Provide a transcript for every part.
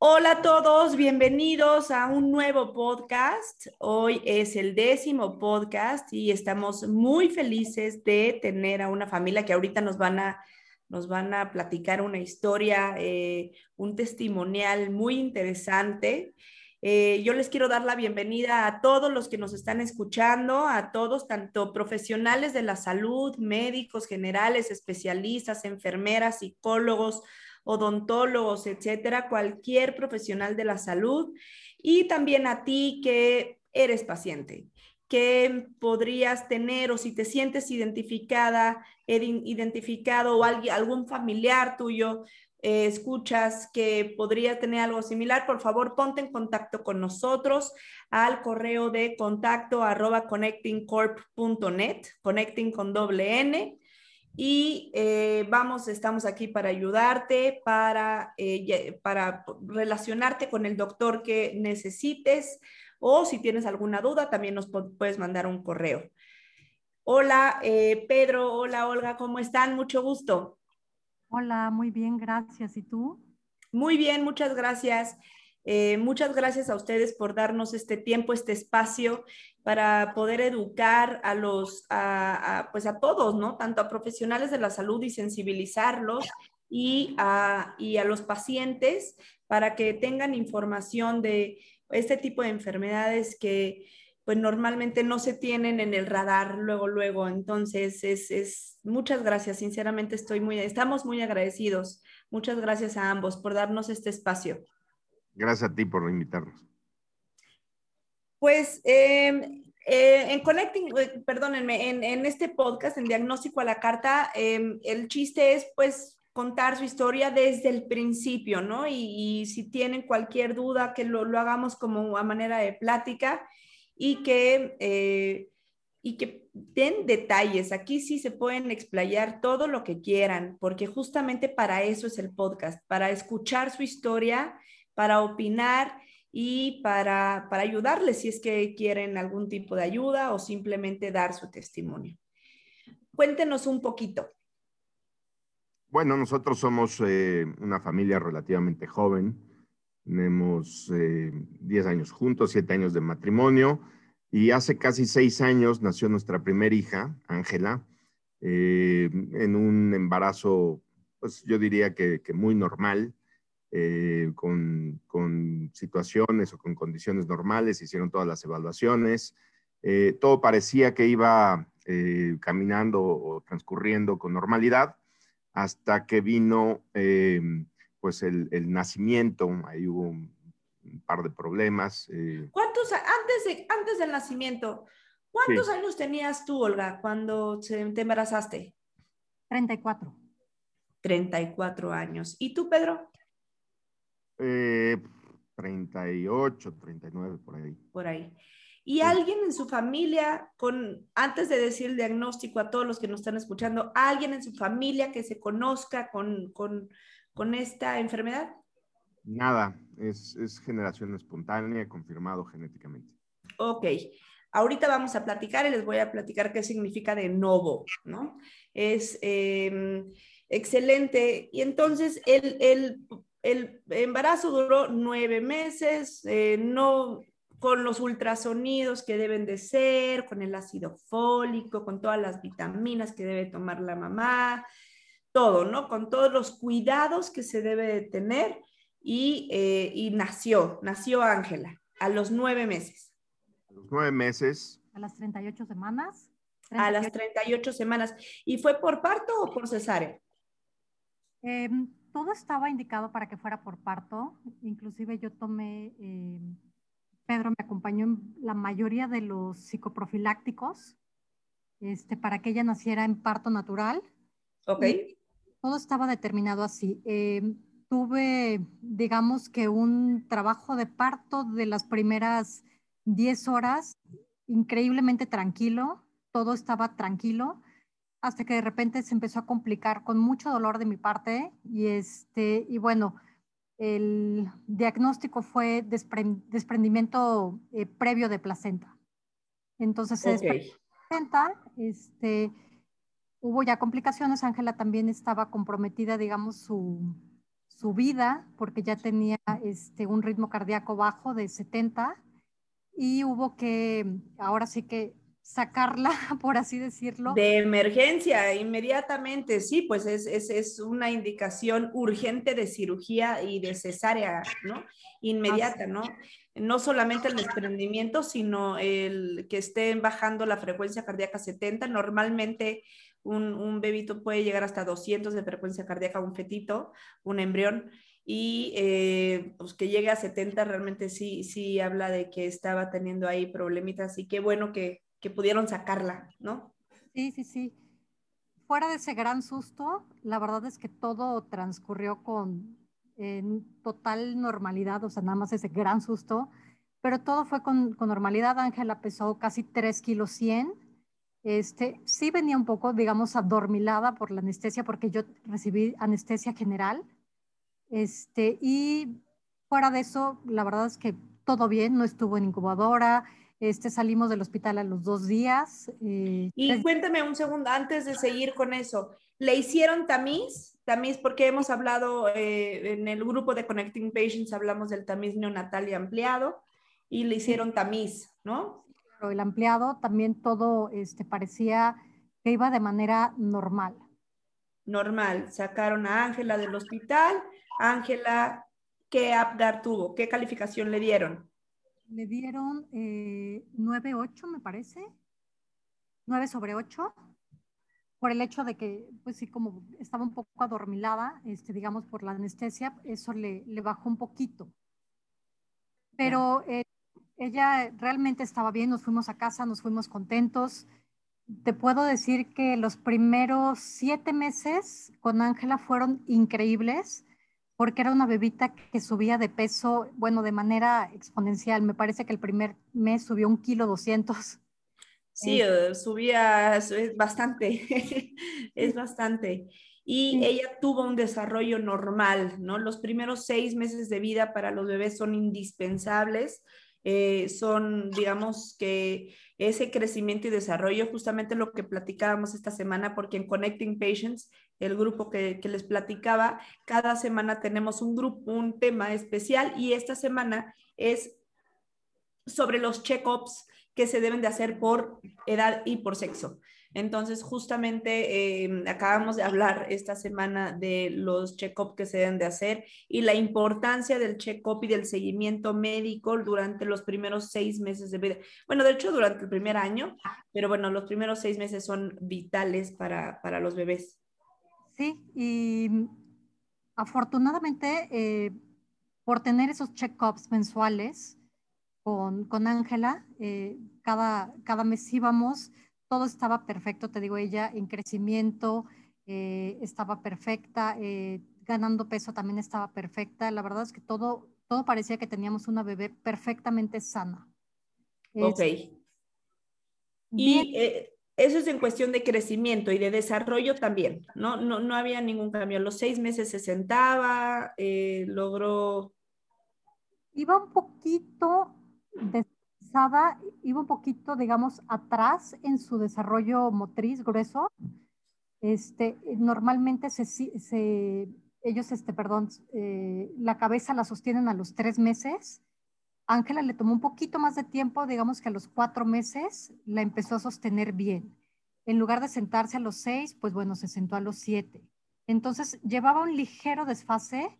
Hola a todos, bienvenidos a un nuevo podcast. Hoy es el décimo podcast y estamos muy felices de tener a una familia que ahorita nos van a, nos van a platicar una historia, eh, un testimonial muy interesante. Eh, yo les quiero dar la bienvenida a todos los que nos están escuchando, a todos, tanto profesionales de la salud, médicos generales, especialistas, enfermeras, psicólogos, odontólogos, etcétera, cualquier profesional de la salud. Y también a ti que eres paciente que podrías tener o si te sientes identificada, identificado o algún familiar tuyo eh, escuchas que podría tener algo similar, por favor ponte en contacto con nosotros al correo de contacto arroba connectingcorp.net, connecting con doble N y eh, vamos, estamos aquí para ayudarte, para, eh, para relacionarte con el doctor que necesites o si tienes alguna duda, también nos puedes mandar un correo. Hola, Pedro, hola, Olga, ¿cómo están? Mucho gusto. Hola, muy bien, gracias. ¿Y tú? Muy bien, muchas gracias. Eh, muchas gracias a ustedes por darnos este tiempo, este espacio para poder educar a los, a, pues a todos, ¿no? Tanto a profesionales de la salud y sensibilizarlos y a, y a los pacientes para que tengan información de este tipo de enfermedades que pues normalmente no se tienen en el radar luego, luego. Entonces, es, es, muchas gracias, sinceramente estoy muy, estamos muy agradecidos. Muchas gracias a ambos por darnos este espacio. Gracias a ti por invitarnos. Pues em, eh, en Connecting, eh, perdónenme, en, este podcast, en Diagnóstico a la Carta, em, el chiste es pues contar su historia desde el principio, ¿no? Y, si tienen cualquier duda, que lo, hagamos como a manera de plática y que, eh, y que den detalles. Aquí sí se pueden explayar todo lo que quieran, porque justamente para eso es el podcast, para escuchar su historia para opinar y para, para ayudarles si es que quieren algún tipo de ayuda o simplemente dar su testimonio. Cuéntenos un poquito. Bueno, nosotros somos eh, una familia relativamente joven. Tenemos 10 eh, años juntos, 7 años de matrimonio. Y hace casi 6 años nació nuestra primera hija, Ángela, eh, en un embarazo, pues yo diría que, muy normal. Eh, con, situaciones o con condiciones normales, hicieron todas las evaluaciones, todo parecía que iba caminando o transcurriendo con normalidad hasta que vino pues el, nacimiento, ahí hubo un, par de problemas. ¿Cuántos, antes, antes del nacimiento, cuántos años tenías tú, Olga, cuando te embarazaste? 34. 34 años. ¿Y tú, Pedro? Eh, 38, 39, por ahí. Por ahí. ¿Y alguien en su familia, con, antes de decir el diagnóstico a todos los que nos están escuchando, alguien en su familia que se conozca con, con, con esta enfermedad? Nada, es, es, generación espontánea, confirmado genéticamente. Ok, ahorita vamos a platicar y les voy a platicar qué significa de novo, ¿no? Es eh, excelente. Y entonces, el, el el embarazo duró nueve meses, eh, no con los ultrasonidos que deben de ser, con el ácido fólico, con todas las vitaminas que debe tomar la mamá, todo, ¿no? Con todos los cuidados que se debe de tener y, eh, y nació, nació Ángela a los nueve meses. A los nueve meses. A las 38 semanas. A las 38 semanas. ¿Y fue por parto o por cesárea? Eh, todo estaba indicado para que fuera por parto. Inclusive yo tomé, eh, Pedro me acompañó en la mayoría de los psicoprofilácticos este, para que ella naciera en parto natural. Ok. Todo estaba determinado así. Eh, tuve, digamos que un trabajo de parto de las primeras 10 horas, increíblemente tranquilo, todo estaba tranquilo, hasta que de repente se empezó a complicar con mucho dolor de mi parte y, este, y bueno, el diagnóstico fue desprendimiento eh, previo de placenta. Entonces se placenta, este, hubo ya complicaciones, Ángela también estaba comprometida, digamos, su, su vida, porque ya tenía este, un ritmo cardíaco bajo de 70 y hubo que, ahora sí que sacarla, por así decirlo. De emergencia, inmediatamente, sí, pues es, es, es una indicación urgente de cirugía y de cesárea, ¿no? Inmediata, ¿no? No solamente el desprendimiento, sino el que estén bajando la frecuencia cardíaca 70. Normalmente un, un, bebito puede llegar hasta 200 de frecuencia cardíaca, un fetito, un embrión, y eh, pues que llegue a 70 realmente sí, sí habla de que estaba teniendo ahí problemitas y qué bueno que, que pudieron sacarla, ¿no? Sí, sí, sí. Fuera de ese gran susto, la verdad es que todo transcurrió con total normalidad, o sea, nada más ese gran susto, pero todo fue con, con normalidad. Ángela pesó casi 3 kilos 100 este, sí venía un poco, digamos, adormilada por la anestesia, porque yo recibí anestesia general. Este, y fuera de eso, la verdad es que todo bien, no estuvo en incubadora. Este, salimos del hospital a los dos días. Eh, y cuéntame un segundo, antes de seguir con eso, ¿le hicieron tamiz? Tamiz, porque hemos hablado eh, en el grupo de Connecting Patients, hablamos del tamiz neonatal y ampliado, y le hicieron tamiz, ¿no? El ampliado, también todo este, parecía que iba de manera normal. Normal. Sacaron a Ángela del hospital. Ángela, ¿qué APGAR tuvo? ¿Qué calificación le dieron? Le dieron eh, 9.8, me parece. 9 sobre 8 por el hecho de que, pues sí, como estaba un poco adormilada, este, digamos, por la anestesia, eso le, le bajó un poquito. Pero eh, ella realmente estaba bien, nos fuimos a casa, nos fuimos contentos. Te puedo decir que los primeros siete meses con Ángela fueron increíbles porque era una bebita que subía de peso, bueno, de manera exponencial. Me parece que el primer mes subió un kilo doscientos. Sí, eh, subía, es bastante, es bastante. Y ella tuvo un desarrollo normal, ¿no? Los primeros seis meses de vida para los bebés son indispensables eh, son, digamos, que ese crecimiento y desarrollo, justamente lo que platicábamos esta semana, porque en Connecting Patients, el grupo que, que les platicaba, cada semana tenemos un grupo, un tema especial y esta semana es sobre los check-ups que se deben de hacer por edad y por sexo. Entonces, justamente eh, acabamos de hablar esta semana de los check-up que se deben de hacer y la importancia del check-up y del seguimiento médico durante los primeros seis meses de vida. Bueno, de hecho, durante el primer año, pero bueno, los primeros seis meses son vitales para, para los bebés. Sí, y afortunadamente, eh, por tener esos check-ups mensuales con Ángela, eh, cada, cada mes íbamos todo estaba perfecto, te digo, ella en crecimiento eh, estaba perfecta, eh, ganando peso también estaba perfecta. La verdad es que todo, todo parecía que teníamos una bebé perfectamente sana. Ok. y eh, eso es en cuestión de crecimiento y de desarrollo también, ¿no? No, no había ningún cambio. A los seis meses se sentaba, logró... Iba un poquito de iba un poquito, digamos, atrás en su desarrollo motriz grueso. Este, normalmente se ellos, este, perdón, eh, la cabeza la sostienen a los tres meses. Ángela le tomó un poquito más de tiempo, digamos que a los cuatro meses la empezó a sostener bien. En lugar de sentarse a los seis, pues bueno, se sentó a los siete. Entonces llevaba un ligero desfase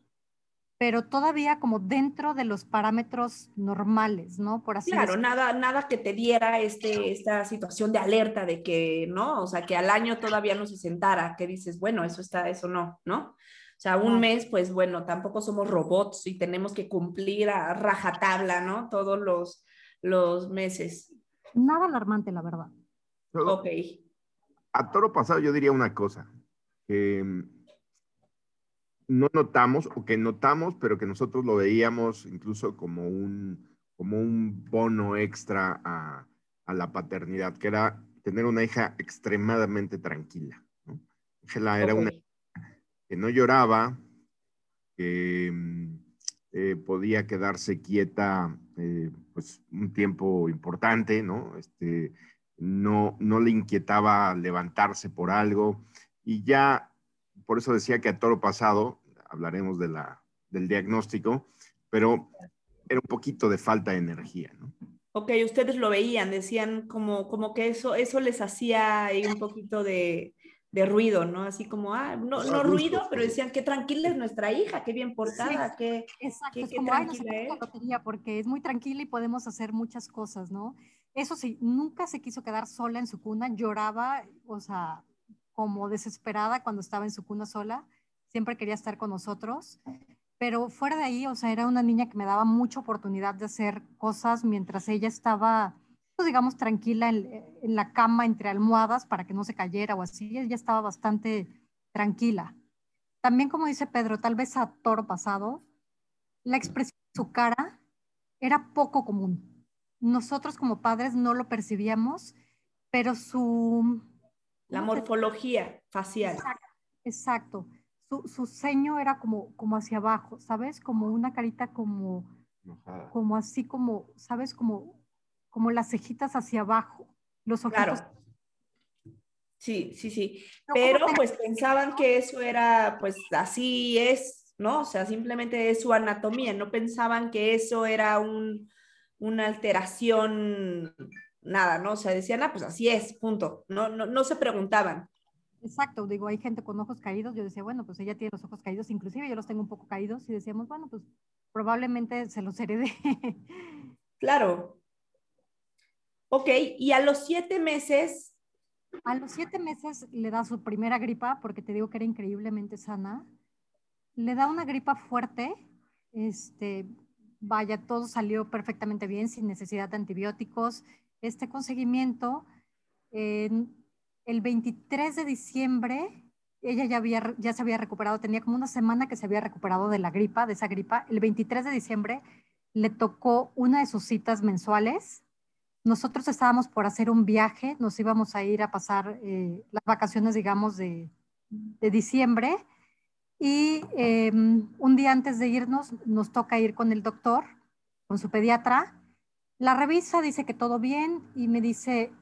pero todavía como dentro de los parámetros normales, ¿no? Por así claro, nada, nada que te diera este, esta situación de alerta de que, ¿no? O sea, que al año todavía no se sentara, que dices, bueno, eso está, eso no, ¿no? O sea, un mes, pues bueno, tampoco somos robots y tenemos que cumplir a rajatabla, ¿no? Todos los, los meses. Nada alarmante, la verdad. ok. A toro pasado yo diría una cosa, que no notamos o que notamos, pero que nosotros lo veíamos incluso como un, como un bono extra a, a la paternidad, que era tener una hija extremadamente tranquila. ¿no? Era una que no lloraba, que mm, eh, podía quedarse quieta eh, pues un tiempo importante, ¿no? Este, no, no le inquietaba levantarse por algo y ya, por eso decía que a toro pasado, hablaremos de la, del diagnóstico, pero era un poquito de falta de energía, ¿no? Ok, ustedes lo veían, decían como, como que eso, eso les hacía un poquito de, de ruido, ¿no? Así como, ah, no, no ruido, pero decían, qué tranquila es nuestra hija, qué bien portada, qué, exacto, es como, tranquila es. porque es muy tranquila y podemos hacer muchas cosas, ¿no? Eso sí, nunca se quiso quedar sola en su cuna, lloraba, o sea, como desesperada cuando estaba en su cuna sola, siempre quería estar con nosotros, pero fuera de ahí, o sea, era una niña que me daba mucha oportunidad de hacer cosas mientras ella estaba pues, digamos, tranquila en, la cama entre almohadas para que no se cayera o así. Ella estaba bastante tranquila. También, como dice Pedro, tal vez a toro pasado, la expresión de su cara era poco común. Nosotros como padres no lo percibíamos, pero su... La morfología facial. Exacto. Su, su, ceño era como, como hacia abajo, ¿sabes? Como una carita como, como así como, ¿sabes? Como como las cejitas hacia abajo, los ojitos. Claro. Sí, sí, sí. Pero pues pensaban que eso era, pues así es, ¿no? O sea, simplemente es su anatomía, no pensaban que eso era un, una alteración, nada, ¿no? O sea, decían, ah, pues así es, punto. No, no, no se preguntaban. Exacto, digo, hay gente con ojos caídos, yo decía, bueno, pues ella tiene los ojos caídos, inclusive yo los tengo un poco caídos y decíamos, bueno, pues probablemente se los herede. Claro, Ok, y a los siete meses. A los siete meses le da su primera gripa, porque te digo que era increíblemente sana. Le da una gripa fuerte. Este, vaya, todo salió perfectamente bien, sin necesidad de antibióticos. Este conseguimiento, el 23 de diciembre, ella ya, había, ya se había recuperado, tenía como una semana que se había recuperado de la gripa, de esa gripa. El 23 de diciembre le tocó una de sus citas mensuales nosotros estábamos por hacer un viaje, nos íbamos a ir a pasar eh, las vacaciones, digamos, de, diciembre. Y em, un día antes de irnos, nos toca ir con el doctor, con su pediatra. La revisa, dice que todo bien y me dice,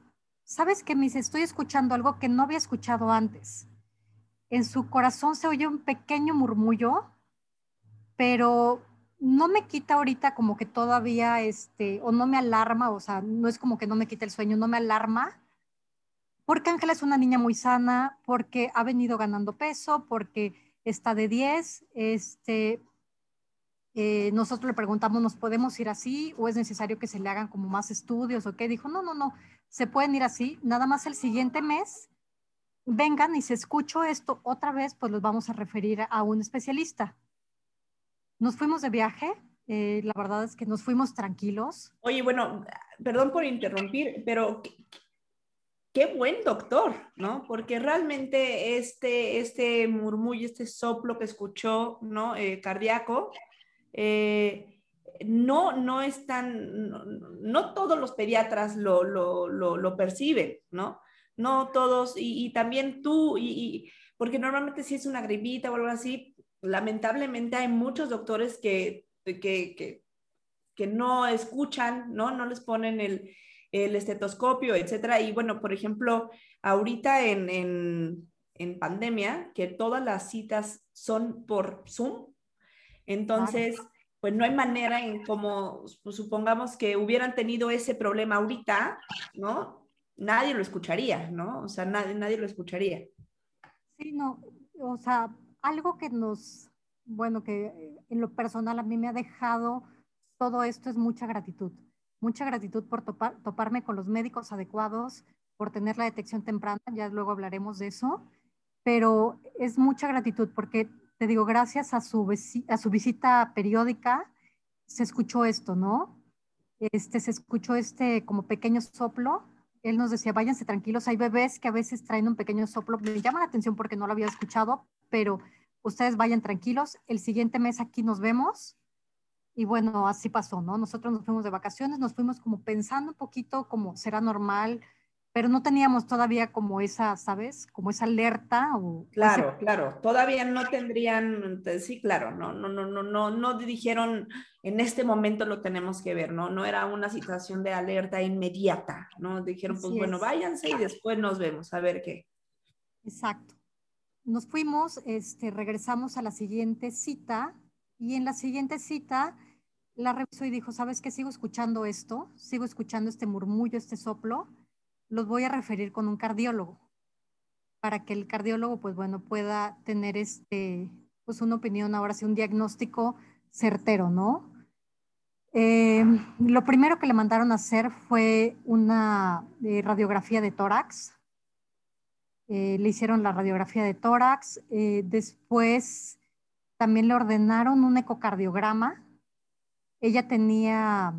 ¿sabes qué? Me dice, estoy escuchando algo que no había escuchado antes. En su corazón se oye un pequeño murmullo, pero no me quita ahorita como que todavía, este, o no me alarma, o sea, no es como que no me quita el sueño, no me alarma, porque Ángela es una niña muy sana, porque ha venido ganando peso, porque está de 10, este, eh, nosotros le preguntamos, ¿nos podemos ir así o es necesario que se le hagan como más estudios o qué? Dijo, no, no, no, se pueden ir así, nada más el siguiente mes vengan y si escucho esto otra vez, pues los vamos a referir a un especialista. Nos fuimos de viaje, eh, la verdad es que nos fuimos tranquilos. Oye, bueno, perdón por interrumpir, pero qué, buen doctor, ¿no? Porque realmente este, este murmullo, este soplo que escuchó, ¿no? Eh, cardíaco, eh, no, no es tan, no, todos los pediatras lo, lo, lo, perciben, ¿no? No todos, y, también tú, y, porque normalmente si es una gripita o algo así, lamentablemente hay muchos doctores que, que, que, no escuchan, ¿no? No les ponen el, el, estetoscopio, etcétera. Y bueno, por ejemplo, ahorita en, en, en pandemia, que todas las citas son por Zoom, entonces, pues no hay manera en como, pues, supongamos que hubieran tenido ese problema ahorita, ¿no? Nadie lo escucharía, ¿no? O sea, nadie, nadie lo escucharía. Sí, no, o sea, algo que nos, bueno, que en lo personal a mí me ha dejado todo esto es mucha gratitud. Mucha gratitud por toparme con los médicos adecuados, por tener la detección temprana, ya luego hablaremos de eso, pero es mucha gratitud porque, te digo, gracias a su, a su visita periódica se escuchó esto, ¿no? Este, se escuchó este como pequeño soplo. Él nos decía, váyanse tranquilos, hay bebés que a veces traen un pequeño soplo. Me llama la atención porque no lo había escuchado, pero ustedes vayan tranquilos, el siguiente mes aquí nos vemos. Y bueno, así pasó, ¿no? Nosotros nos fuimos de vacaciones, nos fuimos como pensando un poquito como será normal, pero no teníamos todavía como esa, ¿sabes? Como esa alerta o Claro, claro, todavía no tendrían, sí, claro, no, no, no, no, no, no dijeron en este momento lo tenemos que ver, ¿no? No era una situación de alerta inmediata, ¿no? Dijeron, pues bueno, váyanse y después nos vemos, a ver qué. Exacto. Nos fuimos, este, regresamos a la siguiente cita y en la siguiente cita la revisó y dijo, ¿sabes qué? Sigo escuchando esto, sigo escuchando este murmullo, este soplo los voy a referir con un cardiólogo para que el cardiólogo, pues bueno, pueda tener este, pues una opinión, ahora sí, un diagnóstico certero, ¿no? Eh, lo primero que le mandaron a hacer fue una eh, radiografía de tórax. Eh, le hicieron la radiografía de tórax. después también le ordenaron un ecocardiograma. Ella tenía,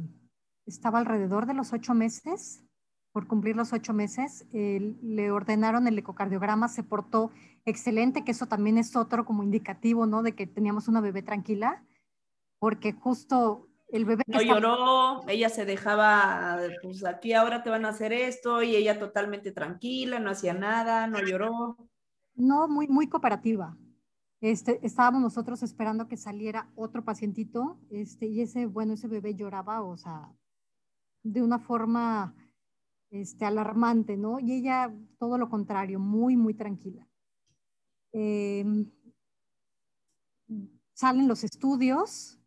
estaba alrededor de los ocho meses por cumplir los ocho meses, le ordenaron el ecocardiograma, se portó excelente, que eso también es otro como indicativo, ¿no? De que teníamos una bebé tranquila, porque justo el bebé... No lloró, ella se dejaba, pues aquí ahora te van a hacer esto, y ella totalmente tranquila, no hacía nada, no lloró. No, muy, muy cooperativa. Este, estábamos nosotros esperando que saliera otro pacientito, este, y ese, bueno, ese bebé lloraba, o sea, de una forma este, alarmante, ¿no? Y ella, todo lo contrario, muy, muy tranquila. Em, salen los estudios,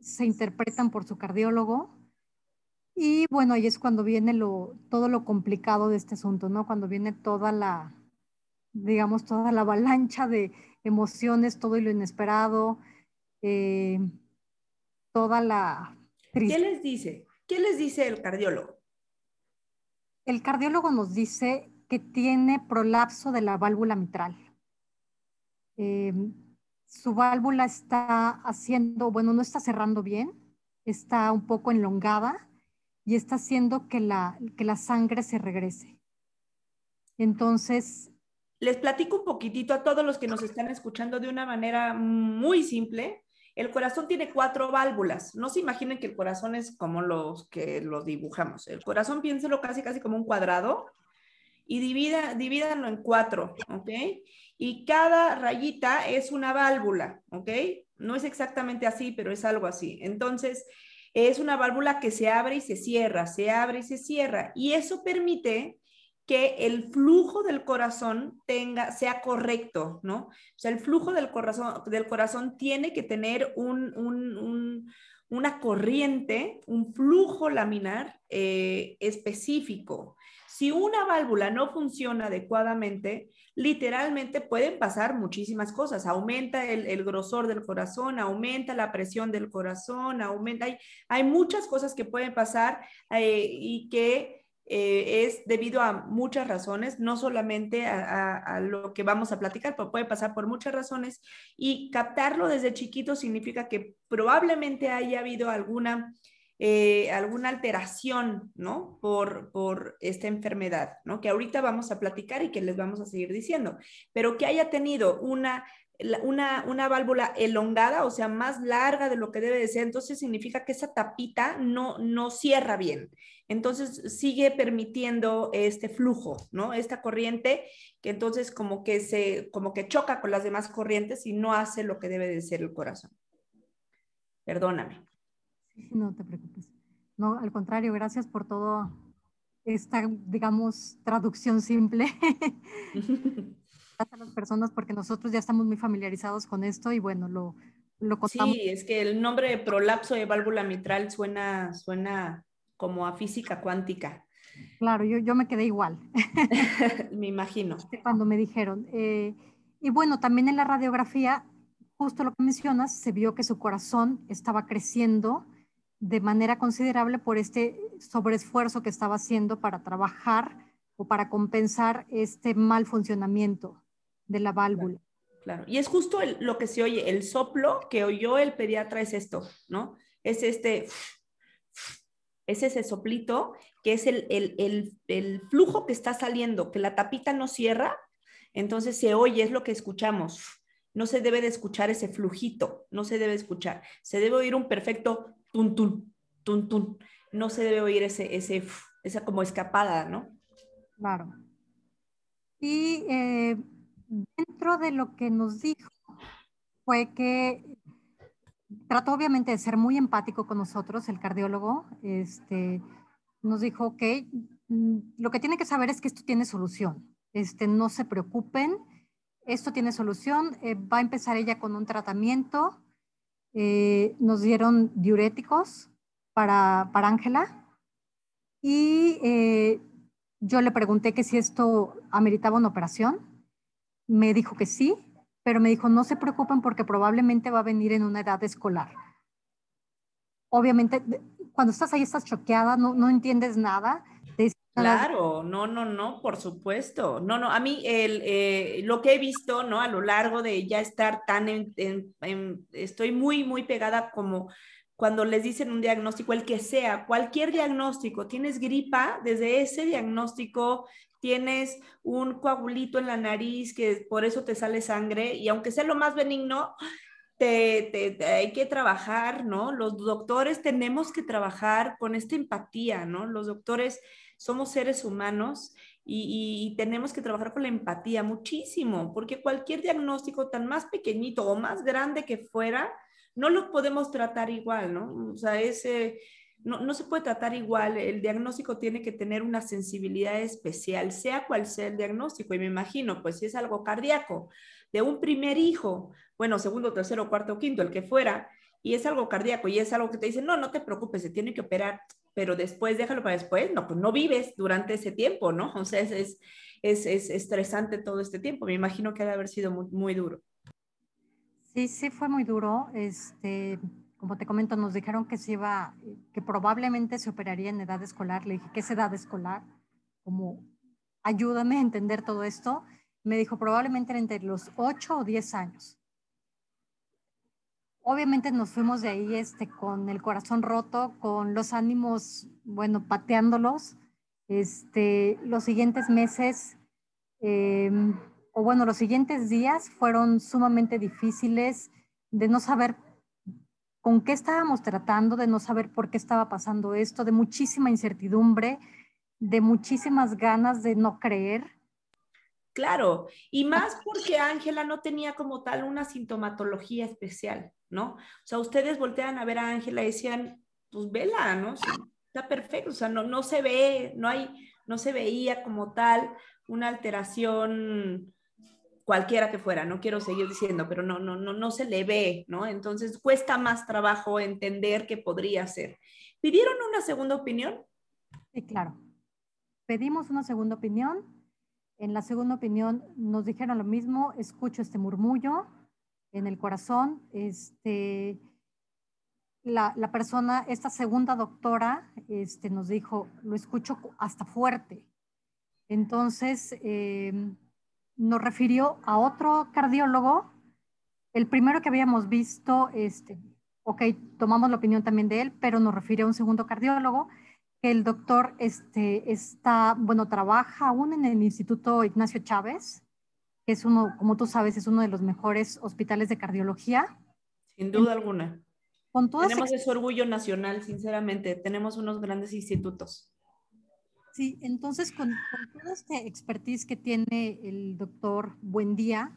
se interpretan por su cardiólogo y bueno, ahí es cuando viene lo, todo lo complicado de este asunto, ¿no? Cuando viene toda la, digamos, toda la avalancha de emociones, todo lo inesperado, eh, toda la... ¿Qué les dice? ¿Qué les dice el cardiólogo? El cardiólogo nos dice que tiene prolapso de la válvula mitral. Em, su válvula está haciendo, bueno, no está cerrando bien, está un poco enlongada y está haciendo que la, que la sangre se regrese. Entonces... Les platico un poquitito a todos los que nos están escuchando de una manera muy simple. El corazón tiene cuatro válvulas. No se imaginen que el corazón es como los que lo dibujamos. El corazón piénselo casi, casi como un cuadrado y divida, divídanlo en cuatro, ¿ok? Y cada rayita es una válvula, ¿ok? No es exactamente así, pero es algo así. Entonces, es una válvula que se abre y se cierra, se abre y se cierra. Y eso permite que el flujo del corazón tenga, sea correcto, ¿no? O sea, el flujo del corazón, del corazón tiene que tener un, una corriente, un flujo laminar eh, específico. Si una válvula no funciona adecuadamente, literalmente pueden pasar muchísimas cosas. Aumenta el, grosor del corazón, aumenta la presión del corazón, aumenta, hay, hay muchas cosas que pueden pasar eh, y que eh, es debido a muchas razones, no solamente a, lo que vamos a platicar, pero puede pasar por muchas razones y captarlo desde chiquito significa que probablemente haya habido alguna, eh, alguna alteración, ¿no? Por, por esta enfermedad, ¿no? Que ahorita vamos a platicar y que les vamos a seguir diciendo, pero que haya tenido una una, una, válvula elongada, o sea, más larga de lo que debe de ser, entonces significa que esa tapita no, no cierra bien. Entonces sigue permitiendo este flujo, ¿no? Esta corriente que entonces como que se, como que choca con las demás corrientes y no hace lo que debe de ser el corazón. Perdóname. No te preocupes. No, al contrario, gracias por todo esta, digamos, traducción simple. a las personas porque nosotros ya estamos muy familiarizados con esto y bueno, lo, lo contamos. Sí, es que el nombre de prolapso de válvula mitral suena, suena como a física cuántica. Claro, yo, yo me quedé igual. me imagino. Cuando me dijeron. Eh, y bueno, también en la radiografía, justo lo que mencionas, se vio que su corazón estaba creciendo de manera considerable por este sobreesfuerzo que estaba haciendo para trabajar o para compensar este mal funcionamiento de la válvula. Claro, y es justo lo que se oye, el soplo que oyó el pediatra es esto, ¿no? Es este, es ese soplito que es el, el, flujo que está saliendo, que la tapita no cierra, entonces se oye, es lo que escuchamos. no se debe de escuchar ese flujito, no se debe escuchar, se debe oír un perfecto tun tun, tun tun, no se debe oír ese, ese, esa como escapada, ¿no? Claro. Y eh, dentro de lo que nos dijo fue que trató obviamente de ser muy empático con nosotros, el cardiólogo, este, nos dijo, que mm, lo que tiene que saber es que esto tiene solución, este, no se preocupen, esto tiene solución, eh, va a empezar ella con un tratamiento, eh, nos dieron diuréticos para Ángela y eh, yo le pregunté que si esto ameritaba una operación, me dijo que sí, pero me dijo no se preocupen porque probablemente va a venir en una edad escolar. Obviamente, cuando estás ahí estás choqueada, no, no entiendes nada, Claro, no, no, no, por supuesto. No, no, a mí el, eh, lo que he visto, ¿no? A lo largo de ya estar tan en, estoy muy, muy pegada como cuando les dicen un diagnóstico, el que sea, cualquier diagnóstico, tienes gripa, desde ese diagnóstico tienes un coagulito en la nariz que por eso te sale sangre y aunque sea lo más benigno, te, hay que trabajar, ¿no? Los doctores tenemos que trabajar con esta empatía, ¿no? Los doctores somos seres humanos y, tenemos que trabajar con la empatía muchísimo, porque cualquier diagnóstico tan más pequeñito o más grande que fuera, no lo podemos tratar igual, ¿no? O sea, ese, no, no, se puede tratar igual, el diagnóstico tiene que tener una sensibilidad especial, sea cual sea el diagnóstico, y me imagino, pues si es algo cardíaco, de un primer hijo, bueno, segundo, tercero, cuarto, quinto, el que fuera, y es algo cardíaco y es algo que te dicen, no, no te preocupes, se tiene que operar, pero después déjalo para después, no, pues no vives durante ese tiempo, ¿no? O sea, es, es, es, estresante todo este tiempo. Me imagino que ha de haber sido muy, muy, duro. Sí, sí, fue muy duro. Este, como te comento, nos dijeron que se iba, que probablemente se operaría en edad escolar. Le dije, ¿qué es edad escolar? Como, ayúdame a entender todo esto. Me dijo, probablemente entre los 8 o 10 años obviamente nos fuimos de ahí este, con el corazón roto, con los ánimos, bueno, pateándolos. Este, los siguientes meses, em, o bueno, los siguientes días fueron sumamente difíciles de no saber con qué estábamos tratando, de no saber por qué estaba pasando esto, de muchísima incertidumbre, de muchísimas ganas de no creer. Claro, y más porque Ángela no tenía como tal una sintomatología especial. ¿no? O sea, ustedes voltean a ver a Ángela y decían, pues vela, ¿no? está perfecto, o sea, no, no se ve, no hay, no se veía como tal una alteración cualquiera que fuera, no quiero seguir diciendo, pero no, no, no, no se le ve, ¿no? Entonces cuesta más trabajo entender qué podría ser. ¿Pidieron una segunda opinión? Sí, claro. Pedimos una segunda opinión. En la segunda opinión nos dijeron lo mismo, escucho este murmullo, en el corazón. Este, la, la, persona, esta segunda doctora, este, nos dijo, lo escucho hasta fuerte. Entonces, em, nos refirió a otro cardiólogo, el primero que habíamos visto, este, ok, tomamos la opinión también de él, pero nos refirió a un segundo cardiólogo, que el doctor este, está, bueno, trabaja aún en el Instituto Ignacio Chávez, que es uno, como tú sabes, es uno de los mejores hospitales de cardiología. Sin duda alguna. Con Tenemos ese orgullo nacional, sinceramente. Tenemos unos grandes institutos. Sí, entonces con, toda esta expertise que tiene el doctor Buendía,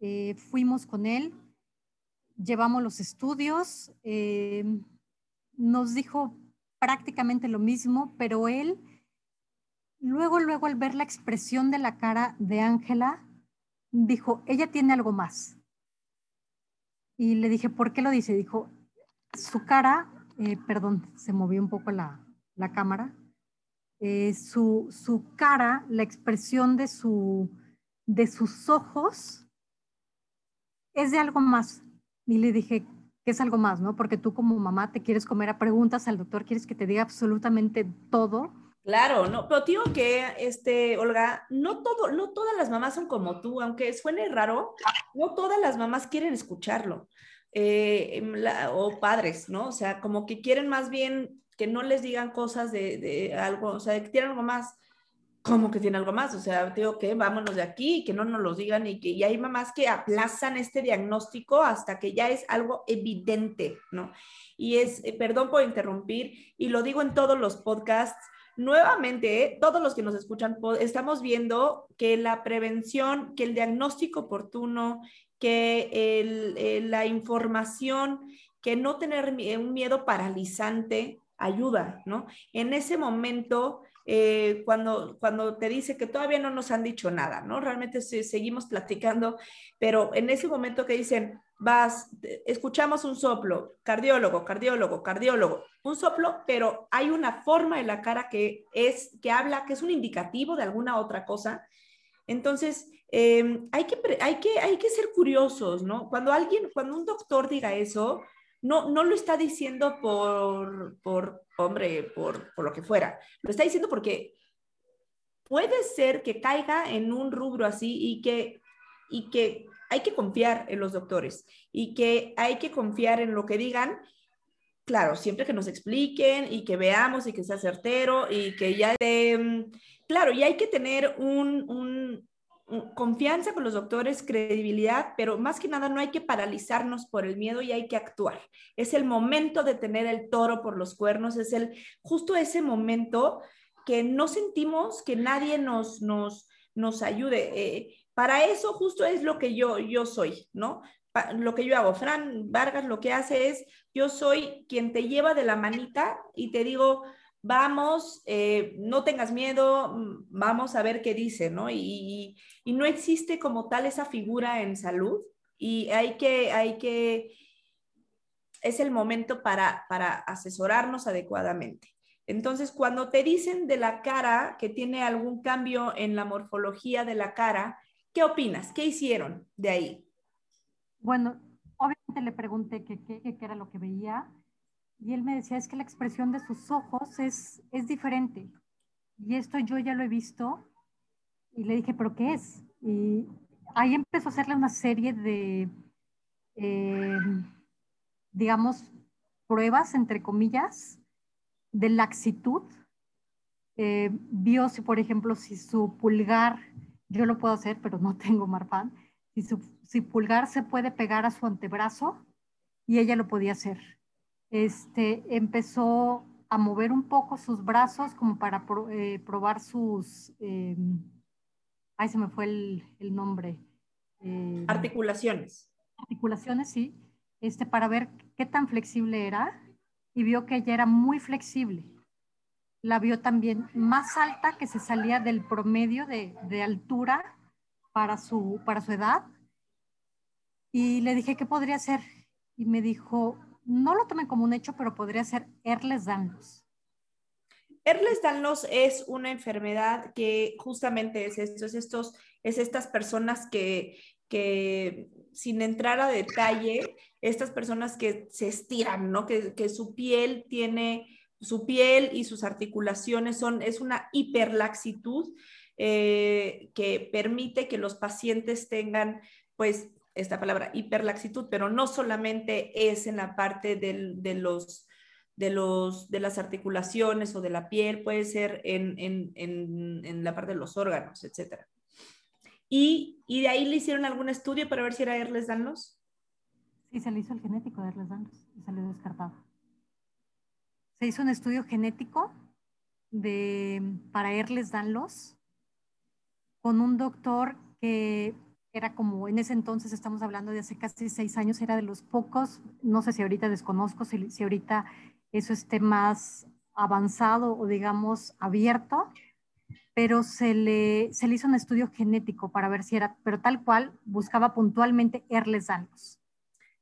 eh, fuimos con él, llevamos los estudios, eh, nos dijo prácticamente lo mismo, pero él, luego, luego al ver la expresión de la cara de Ángela, dijo, ella tiene algo más. Y le dije, ¿por qué lo dice? Dijo, su cara, eh, perdón, se movió un poco la, cámara, eh, su, su, cara, la expresión de, su, de sus ojos es de algo más. Y le dije, ¿qué es algo más? ¿no? Porque tú como mamá te quieres comer a preguntas al doctor, quieres que te diga absolutamente todo Claro, no, pero digo que, este, Olga, no todo, no todas las mamás son como tú, aunque suene raro, no todas las mamás quieren escucharlo, eh, o padres, ¿no? O sea, como que quieren más bien que no les digan cosas de, de algo, o sea, que quieren algo más. ¿cómo que tiene algo más? O sea, digo que vámonos de aquí, que no nos lo digan y que y hay mamás que aplazan este diagnóstico hasta que ya es algo evidente, ¿no? Y es, eh, perdón por interrumpir, y lo digo en todos los podcasts, nuevamente, todos los que nos escuchan, estamos viendo que la prevención, que el diagnóstico oportuno, que la información, que no tener un miedo paralizante ayuda, ¿no? En ese momento, eh, cuando, cuando te dice que todavía no nos han dicho nada, ¿no? Realmente seguimos platicando, pero en ese momento que dicen, vas, escuchamos un soplo, cardiólogo, cardiólogo, cardiólogo, un soplo, pero hay una forma en la cara que es, que habla, que es un indicativo de alguna otra cosa. Entonces, em, hay, que, hay, que, hay que ser curiosos, ¿no? Cuando alguien, cuando un doctor diga eso, no, no lo está diciendo por, por hombre, por, por lo que fuera, lo está diciendo porque puede ser que caiga en un rubro así y que, y que hay que confiar en los doctores y que hay que confiar en lo que digan. Claro, siempre que nos expliquen y que veamos y que sea certero y que ya... Eh, claro, y hay que tener un, confianza con los doctores, credibilidad, pero más que nada no hay que paralizarnos por el miedo y hay que actuar. Es el momento de tener el toro por los cuernos, es el justo ese momento que no sentimos que nadie nos, nos, nos ayude. Eh, para eso justo es lo que yo, yo soy, ¿no? Lo que yo hago. Fran Vargas lo que hace es, yo soy quien te lleva de la manita y te digo, vamos, eh, no tengas miedo, mm, vamos a ver qué dice, ¿no? Y, no existe como tal esa figura en salud y hay que, hay que, es el momento para, para asesorarnos adecuadamente. Entonces, cuando te dicen de la cara que tiene algún cambio en la morfología de la cara, ¿Qué opinas? ¿Qué hicieron de ahí? Bueno, obviamente le pregunté qué, era lo que veía y él me decía, es que la expresión de sus ojos es, es diferente. Y esto yo ya lo he visto y le dije, ¿pero qué es? Y ahí empezó a hacerle una serie de, eh, digamos, pruebas, entre comillas, de laxitud. Eh, vio si, por ejemplo, si su pulgar yo lo puedo hacer, pero no tengo marfan. Si su si pulgar se puede pegar a su antebrazo y ella lo podía hacer. Este, empezó a mover un poco sus brazos como para eh, probar sus, eh, ay, se me fue el, el nombre. Eh, articulaciones. Articulaciones, sí, este, para ver qué tan flexible era y vio que ella era muy flexible la vio también más alta que se salía del promedio de, altura para su, para su edad. Y le dije, ¿qué podría ser? Y me dijo, no lo tomen como un hecho, pero podría ser Erles Danlos. Erles Danlos es una enfermedad que justamente es esto, es, estos, es estas personas que, que, sin entrar a detalle, estas personas que se estiran, ¿no? Que, que su piel tiene su piel y sus articulaciones son, es una hiperlaxitud eh, que permite que los pacientes tengan, pues, esta palabra hiperlaxitud, pero no solamente es en la parte de los de, los, de las articulaciones o de la piel, puede ser en, en, en, la parte de los órganos, etc. Y, y, de ahí le hicieron algún estudio para ver si era Erles Danlos. Sí, se le hizo el genético de Erles Danlos y salió descartado se hizo un estudio genético de, para Erles Danlos con un doctor que era como en ese entonces, estamos hablando de hace casi seis años, era de los pocos, no sé si ahorita desconozco, si, si ahorita eso esté más avanzado o digamos abierto, pero se le, se le hizo un estudio genético para ver si era, pero tal cual buscaba puntualmente Erles Danlos.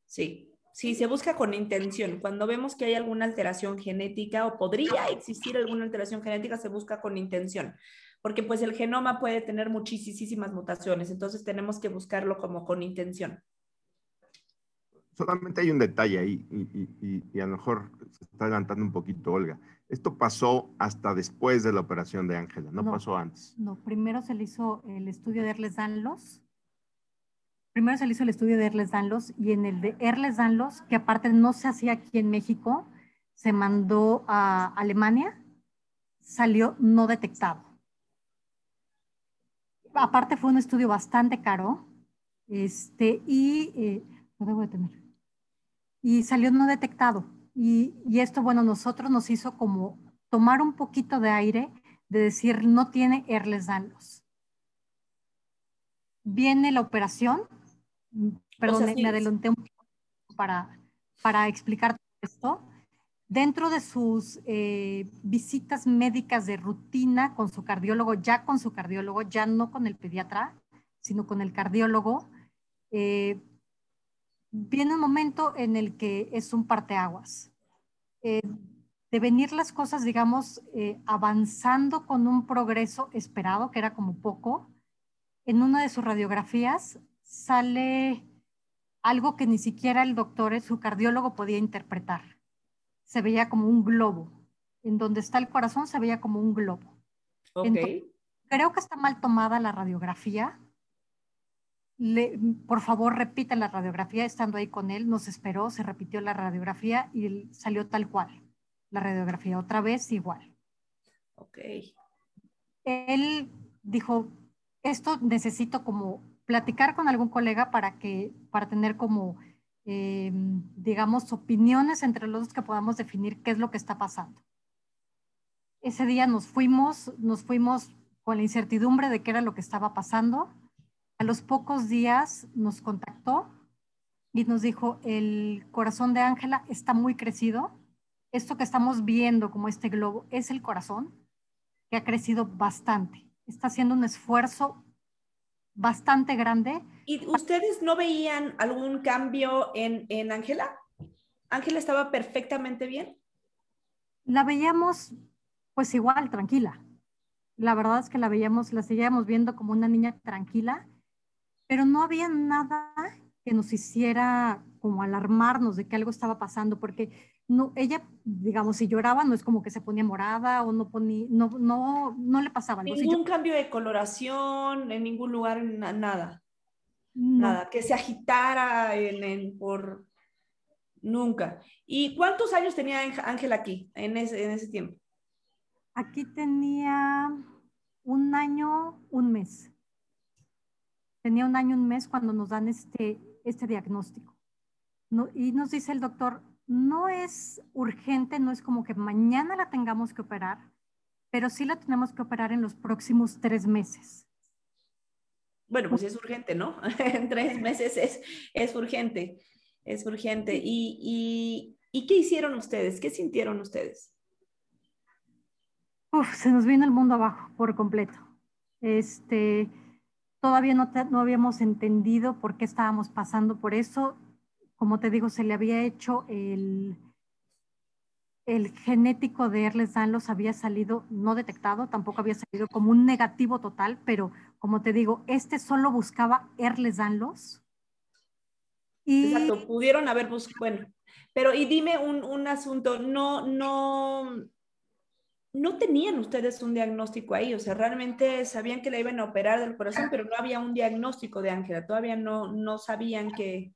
Sí, Sí, se busca con intención. Cuando vemos que hay alguna alteración genética o podría existir alguna alteración genética, se busca con intención, porque pues el genoma puede tener muchísimas mutaciones, entonces tenemos que buscarlo como con intención. Solamente hay un detalle ahí y, a lo mejor se está adelantando un poquito, Olga. Esto pasó hasta después de la operación de Ángela, no, pasó antes. No, primero se le hizo el estudio de Erles Danlos primero se le hizo el estudio de Erles Danlos y en el de Erles Danlos, que aparte no se hacía aquí en México, se mandó a Alemania, salió no detectado. Aparte fue un estudio bastante caro, este, y eh, no debo de tener. Y salió no detectado. Y, y, esto, bueno, nosotros nos hizo como tomar un poquito de aire, de decir, no tiene Erles Danlos. Viene la operación, perdón, me adelanté un poco para, para explicar esto. Dentro de sus eh, visitas médicas de rutina con su cardiólogo, ya con su cardiólogo, ya no con el pediatra, sino con el cardiólogo, eh, viene un momento en el que es un parteaguas. Eh, de venir las cosas, digamos, eh, avanzando con un progreso esperado, que era como poco, en una de sus radiografías sale algo que ni siquiera el doctor, su cardiólogo, podía interpretar. Se veía como un globo. En donde está el corazón se veía como un globo. creo que está mal tomada la radiografía por favor repita la radiografía, estando ahí con él, nos esperó, se repitió la radiografía y salió tal cual. La radiografía otra vez igual. Ok. Él dijo, esto necesito como platicar con algún colega para que, para tener como, em, digamos, opiniones entre los dos que podamos definir qué es lo que está pasando. Ese día nos fuimos, nos fuimos con la incertidumbre de qué era lo que estaba pasando a los pocos días nos contactó y nos dijo, el corazón de Ángela está muy crecido. Esto que estamos viendo como este globo es el corazón que ha crecido bastante. Está haciendo un esfuerzo bastante grande. ¿Y ustedes no veían algún cambio en Ángela? ¿Ángela estaba perfectamente bien? La veíamos pues igual, tranquila. La verdad es que la veíamos, la seguíamos viendo como una niña tranquila pero no había nada que nos hiciera como alarmarnos de que algo estaba pasando, porque no, ella, digamos, si lloraba, no es como que se ponía morada o no ponía, no, no, no le pasaba algo. Ningún cambio de coloración en ningún lugar, nada. Nada, que se agitara en, por... Nunca. ¿Y cuántos años tenía Ángela aquí en ese, en ese tiempo? Aquí tenía un año, un mes tenía un año, un mes cuando nos dan este, este diagnóstico. No, y nos dice el doctor, no es urgente, no es como que mañana la tengamos que operar, pero sí la tenemos que operar en los próximos tres meses. Bueno, pues es urgente, ¿no? en tres meses es, es urgente, es urgente. ¿Y, y, y qué hicieron ustedes? ¿Qué sintieron ustedes? Uf, se nos vino el mundo abajo por completo. Este, Todavía no, no habíamos entendido por qué estábamos pasando por eso. Como te digo, se le había hecho el, el genético de Erles Danlos había salido no detectado, tampoco había salido como un negativo total, pero como te digo, este solo buscaba Erles Danlos. Y... Exacto, pudieron haber buscado, bueno, pero y dime un, un asunto, no, no, no tenían ustedes un diagnóstico ahí, o sea, realmente sabían que le iban a operar del corazón, pero no había un diagnóstico de Ángela, todavía no, no sabían que,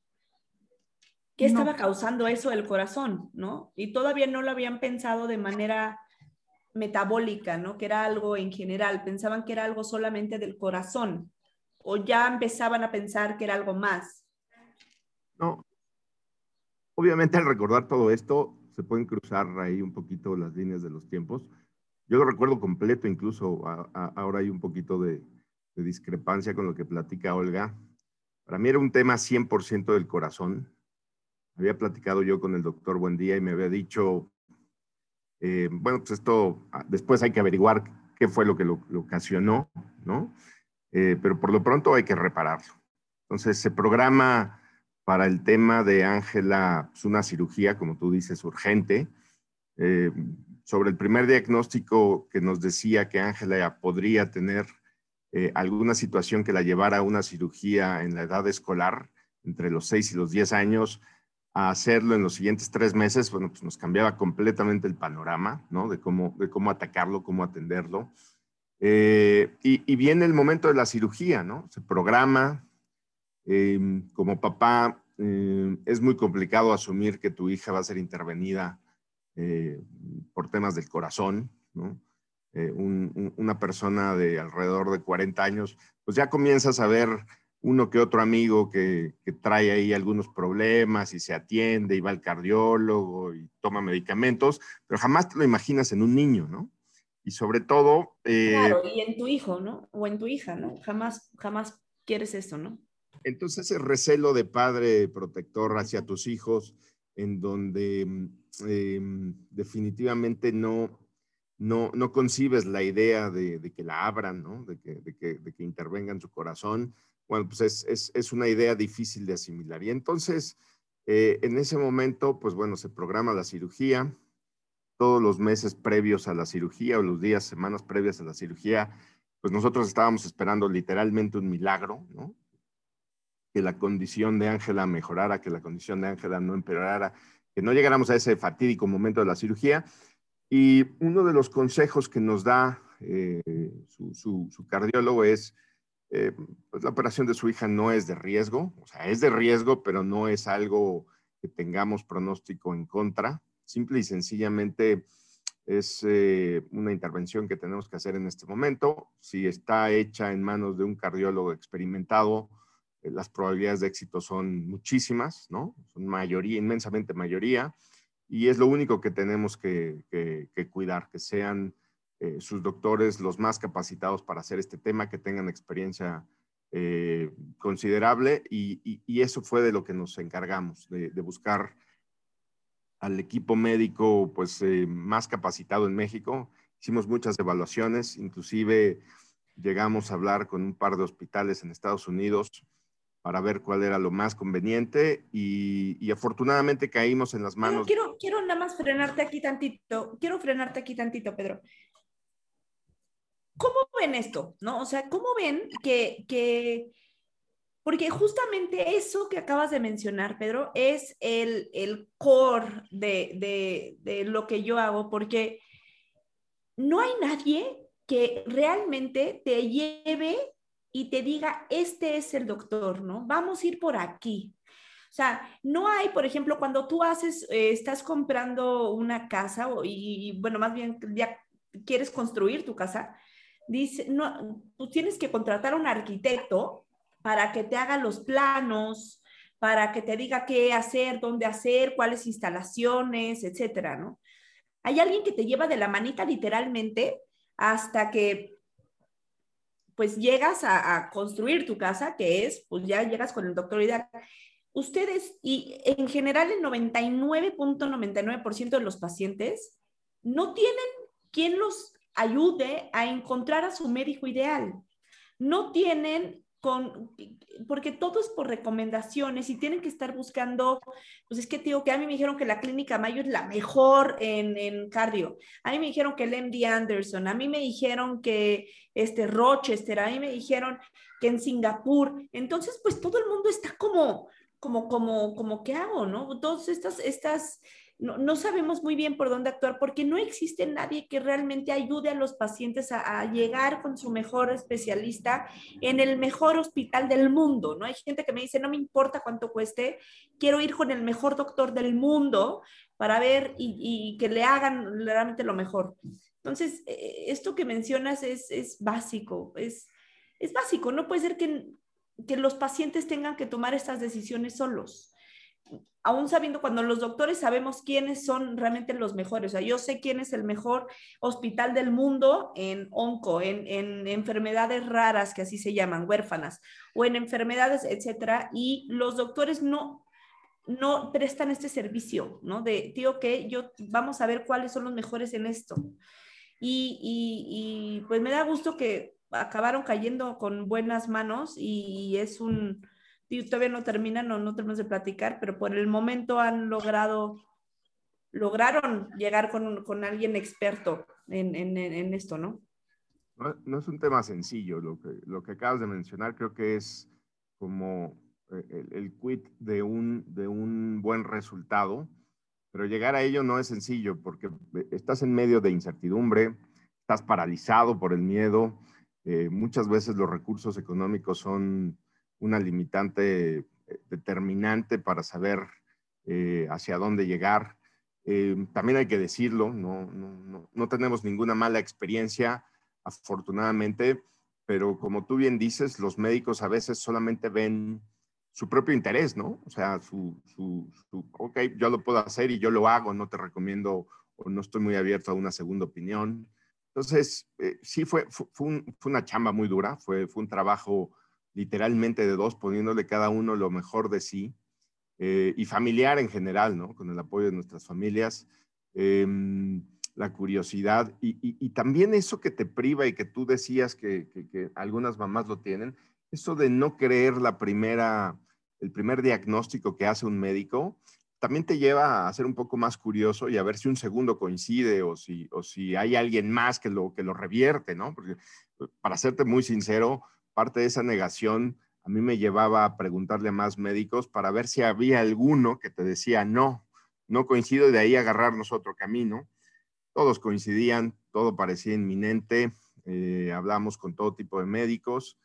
qué estaba causando eso del corazón, ¿no? Y todavía no lo habían pensado de manera metabólica, ¿no? Que era algo en general, pensaban que era algo solamente del corazón, o ya empezaban a pensar que era algo más. No. Obviamente al recordar todo esto, se pueden cruzar ahí un poquito las líneas de los tiempos yo lo recuerdo completo, incluso ahora hay un poquito de, discrepancia con lo que platica Olga. Para mí era un tema 100% del corazón. Había platicado yo con el doctor Buendía y me había dicho, eh, bueno, pues esto ah, después hay que averiguar qué fue lo que lo, ocasionó, ¿no? Eh, pero por lo pronto hay que repararlo. Entonces se programa para el tema de Ángela pues una cirugía, como tú dices, urgente. Eh, sobre el primer diagnóstico que nos decía que Ángela podría tener eh, alguna situación que la llevara a una cirugía en la edad escolar, entre los 6 y los 10 años, a hacerlo en los siguientes tres meses, bueno, pues nos cambiaba completamente el panorama, ¿no? De cómo, de cómo atacarlo, cómo atenderlo. Eh, y, viene el momento de la cirugía, ¿no? Se programa. Em, como papá, em, es muy complicado asumir que tu hija va a ser intervenida eh, por temas del corazón, ¿no? eh, una persona de alrededor de 40 años, pues ya comienzas a ver uno que otro amigo que, trae ahí algunos problemas y se atiende y va al cardiólogo y toma medicamentos, pero jamás te lo imaginas en un niño, ¿no? Y sobre todo... Eh, claro, y en tu hijo, ¿no? O en tu hija, ¿no? Jamás, jamás quieres eso, ¿no? Entonces, ese recelo de padre protector hacia tus hijos, en donde mm, em, definitivamente no, no, no concibes la idea de, que la abran, ¿no? De que, de que, de que intervengan su corazón, bueno, pues es, es, es, una idea difícil de asimilar. Y entonces, eh, en ese momento, pues bueno, se programa la cirugía. Todos los meses previos a la cirugía o los días, semanas previas a la cirugía, pues nosotros estábamos esperando literalmente un milagro, ¿no? Que la condición de Ángela mejorara, que la condición de Ángela no empeorara, que no llegáramos a ese fatídico momento de la cirugía. Y uno de los consejos que nos da eh, su, su, su cardiólogo es, eh, pues la operación de su hija no es de riesgo, o sea, es de riesgo, pero no es algo que tengamos pronóstico en contra. Simple y sencillamente es eh, una intervención que tenemos que hacer en este momento. Si está hecha en manos de un cardiólogo experimentado, eh, las probabilidades de éxito son muchísimas, ¿no? Son mayoría, inmensamente mayoría, y es lo único que tenemos que, que cuidar, que sean eh, sus doctores los más capacitados para hacer este tema, que tengan experiencia eh, considerable y, eso fue de lo que nos encargamos, de, buscar al equipo médico pues eh, más capacitado en México. Hicimos muchas evaluaciones, inclusive llegamos a hablar con un par de hospitales en Estados Unidos para ver cuál era lo más conveniente y, afortunadamente caímos en las manos. quiero, quiero nada más frenarte aquí tantito, quiero frenarte aquí tantito, Pedro. ¿Cómo ven esto? ¿No? O sea, ¿cómo ven que, porque justamente eso que acabas de mencionar, Pedro, es el, el core de, de, lo que yo hago, porque no hay nadie que realmente te lleve y te diga, este es el doctor, ¿no? Vamos a ir por aquí. O sea, no hay, por ejemplo, cuando tú haces, eh, estás comprando una casa y, bueno, más bien ya quieres construir tu casa, dice, no, tú tienes que contratar a un arquitecto para que te haga los planos, para que te diga qué hacer, dónde hacer, cuáles instalaciones, etcétera, ¿no? Hay alguien que te lleva de la manita literalmente hasta que pues llegas a, construir tu casa, que es, pues ya llegas con el doctor ideal. Ustedes, y en general el 99.99% de los pacientes no tienen quien los ayude a encontrar a su médico ideal. No tienen con, porque todo es por recomendaciones y tienen que estar buscando, pues es que digo que a mí me dijeron que la clínica Mayo es la mejor en, en cardio, a mí me dijeron que el MD Anderson, a mí me dijeron que este Rochester, a mí me dijeron que en Singapur, entonces pues todo el mundo está como, como, como, como, ¿qué hago? ¿No? Todas estas, estas no, sabemos muy bien por dónde actuar porque no existe nadie que realmente ayude a los pacientes a, llegar con su mejor especialista en el mejor hospital del mundo, ¿no? Hay gente que me dice, no me importa cuánto cueste, quiero ir con el mejor doctor del mundo para ver y, que le hagan realmente lo mejor. Entonces, eh, esto que mencionas es, básico, es, es básico, no puede ser que, que los pacientes tengan que tomar estas decisiones solos aún sabiendo cuando los doctores sabemos quiénes son realmente los mejores. O sea, yo sé quién es el mejor hospital del mundo en onco, en, enfermedades raras, que así se llaman, huérfanas, o en enfermedades, etcétera, y los doctores no no prestan este servicio, ¿no? De, tío, que yo vamos a ver cuáles son los mejores en esto. Y, y pues me da gusto que acabaron cayendo con buenas manos y es un, todavía no terminan o no tenemos de platicar, pero por el momento han logrado, lograron llegar con, con alguien experto en, en, en esto, ¿no? ¿no? es un tema sencillo, lo que, lo que acabas de mencionar creo que es como eh, el, el quit de un, de un buen resultado, pero llegar a ello no es sencillo porque estás en medio de incertidumbre, estás paralizado por el miedo, eh, muchas veces los recursos económicos son una limitante eh, determinante para saber eh, hacia dónde llegar. Eh, también hay que decirlo, no, no, no, tenemos ninguna mala experiencia, afortunadamente, pero como tú bien dices, los médicos a veces solamente ven su propio interés, ¿no? O sea, su, su, ok, yo lo puedo hacer y yo lo hago, no te recomiendo o no estoy muy abierto a una segunda opinión. Entonces, sí fue, fue, fue, una chamba muy dura, fue, fue un trabajo literalmente de dos, poniéndole cada uno lo mejor de sí. Eh, y familiar en general, ¿no? Con el apoyo de nuestras familias, em, la curiosidad y, también eso que te priva y que tú decías que, algunas mamás lo tienen, eso de no creer la primera, el primer diagnóstico que hace un médico, también te lleva a ser un poco más curioso y a ver si un segundo coincide o si, o si hay alguien más que lo, que lo revierte, ¿no? Porque para serte muy sincero, parte de esa negación a mí me llevaba a preguntarle a más médicos para ver si había alguno que te decía, no, no coincido, de ahí agarrarnos otro camino. Todos coincidían, todo parecía inminente, eh, hablamos con todo tipo de médicos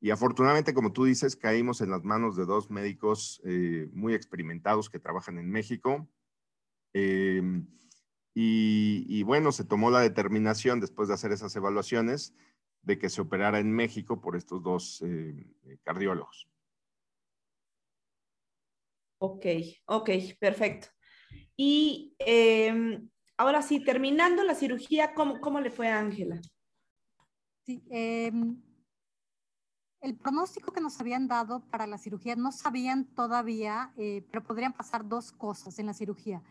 y afortunadamente, como tú dices, caímos en las manos de dos médicos eh, muy experimentados que trabajan en México. Em, y, y, bueno, se tomó la determinación después de hacer esas evaluaciones de que se operara en México por estos dos eh, cardiólogos. Ok, ok, perfecto. Y em, ahora sí, terminando la cirugía, ¿cómo, cómo le fue a Ángela? Sí, em, el pronóstico que nos habían dado para la cirugía no sabían todavía, eh, pero podrían pasar dos cosas en la cirugía,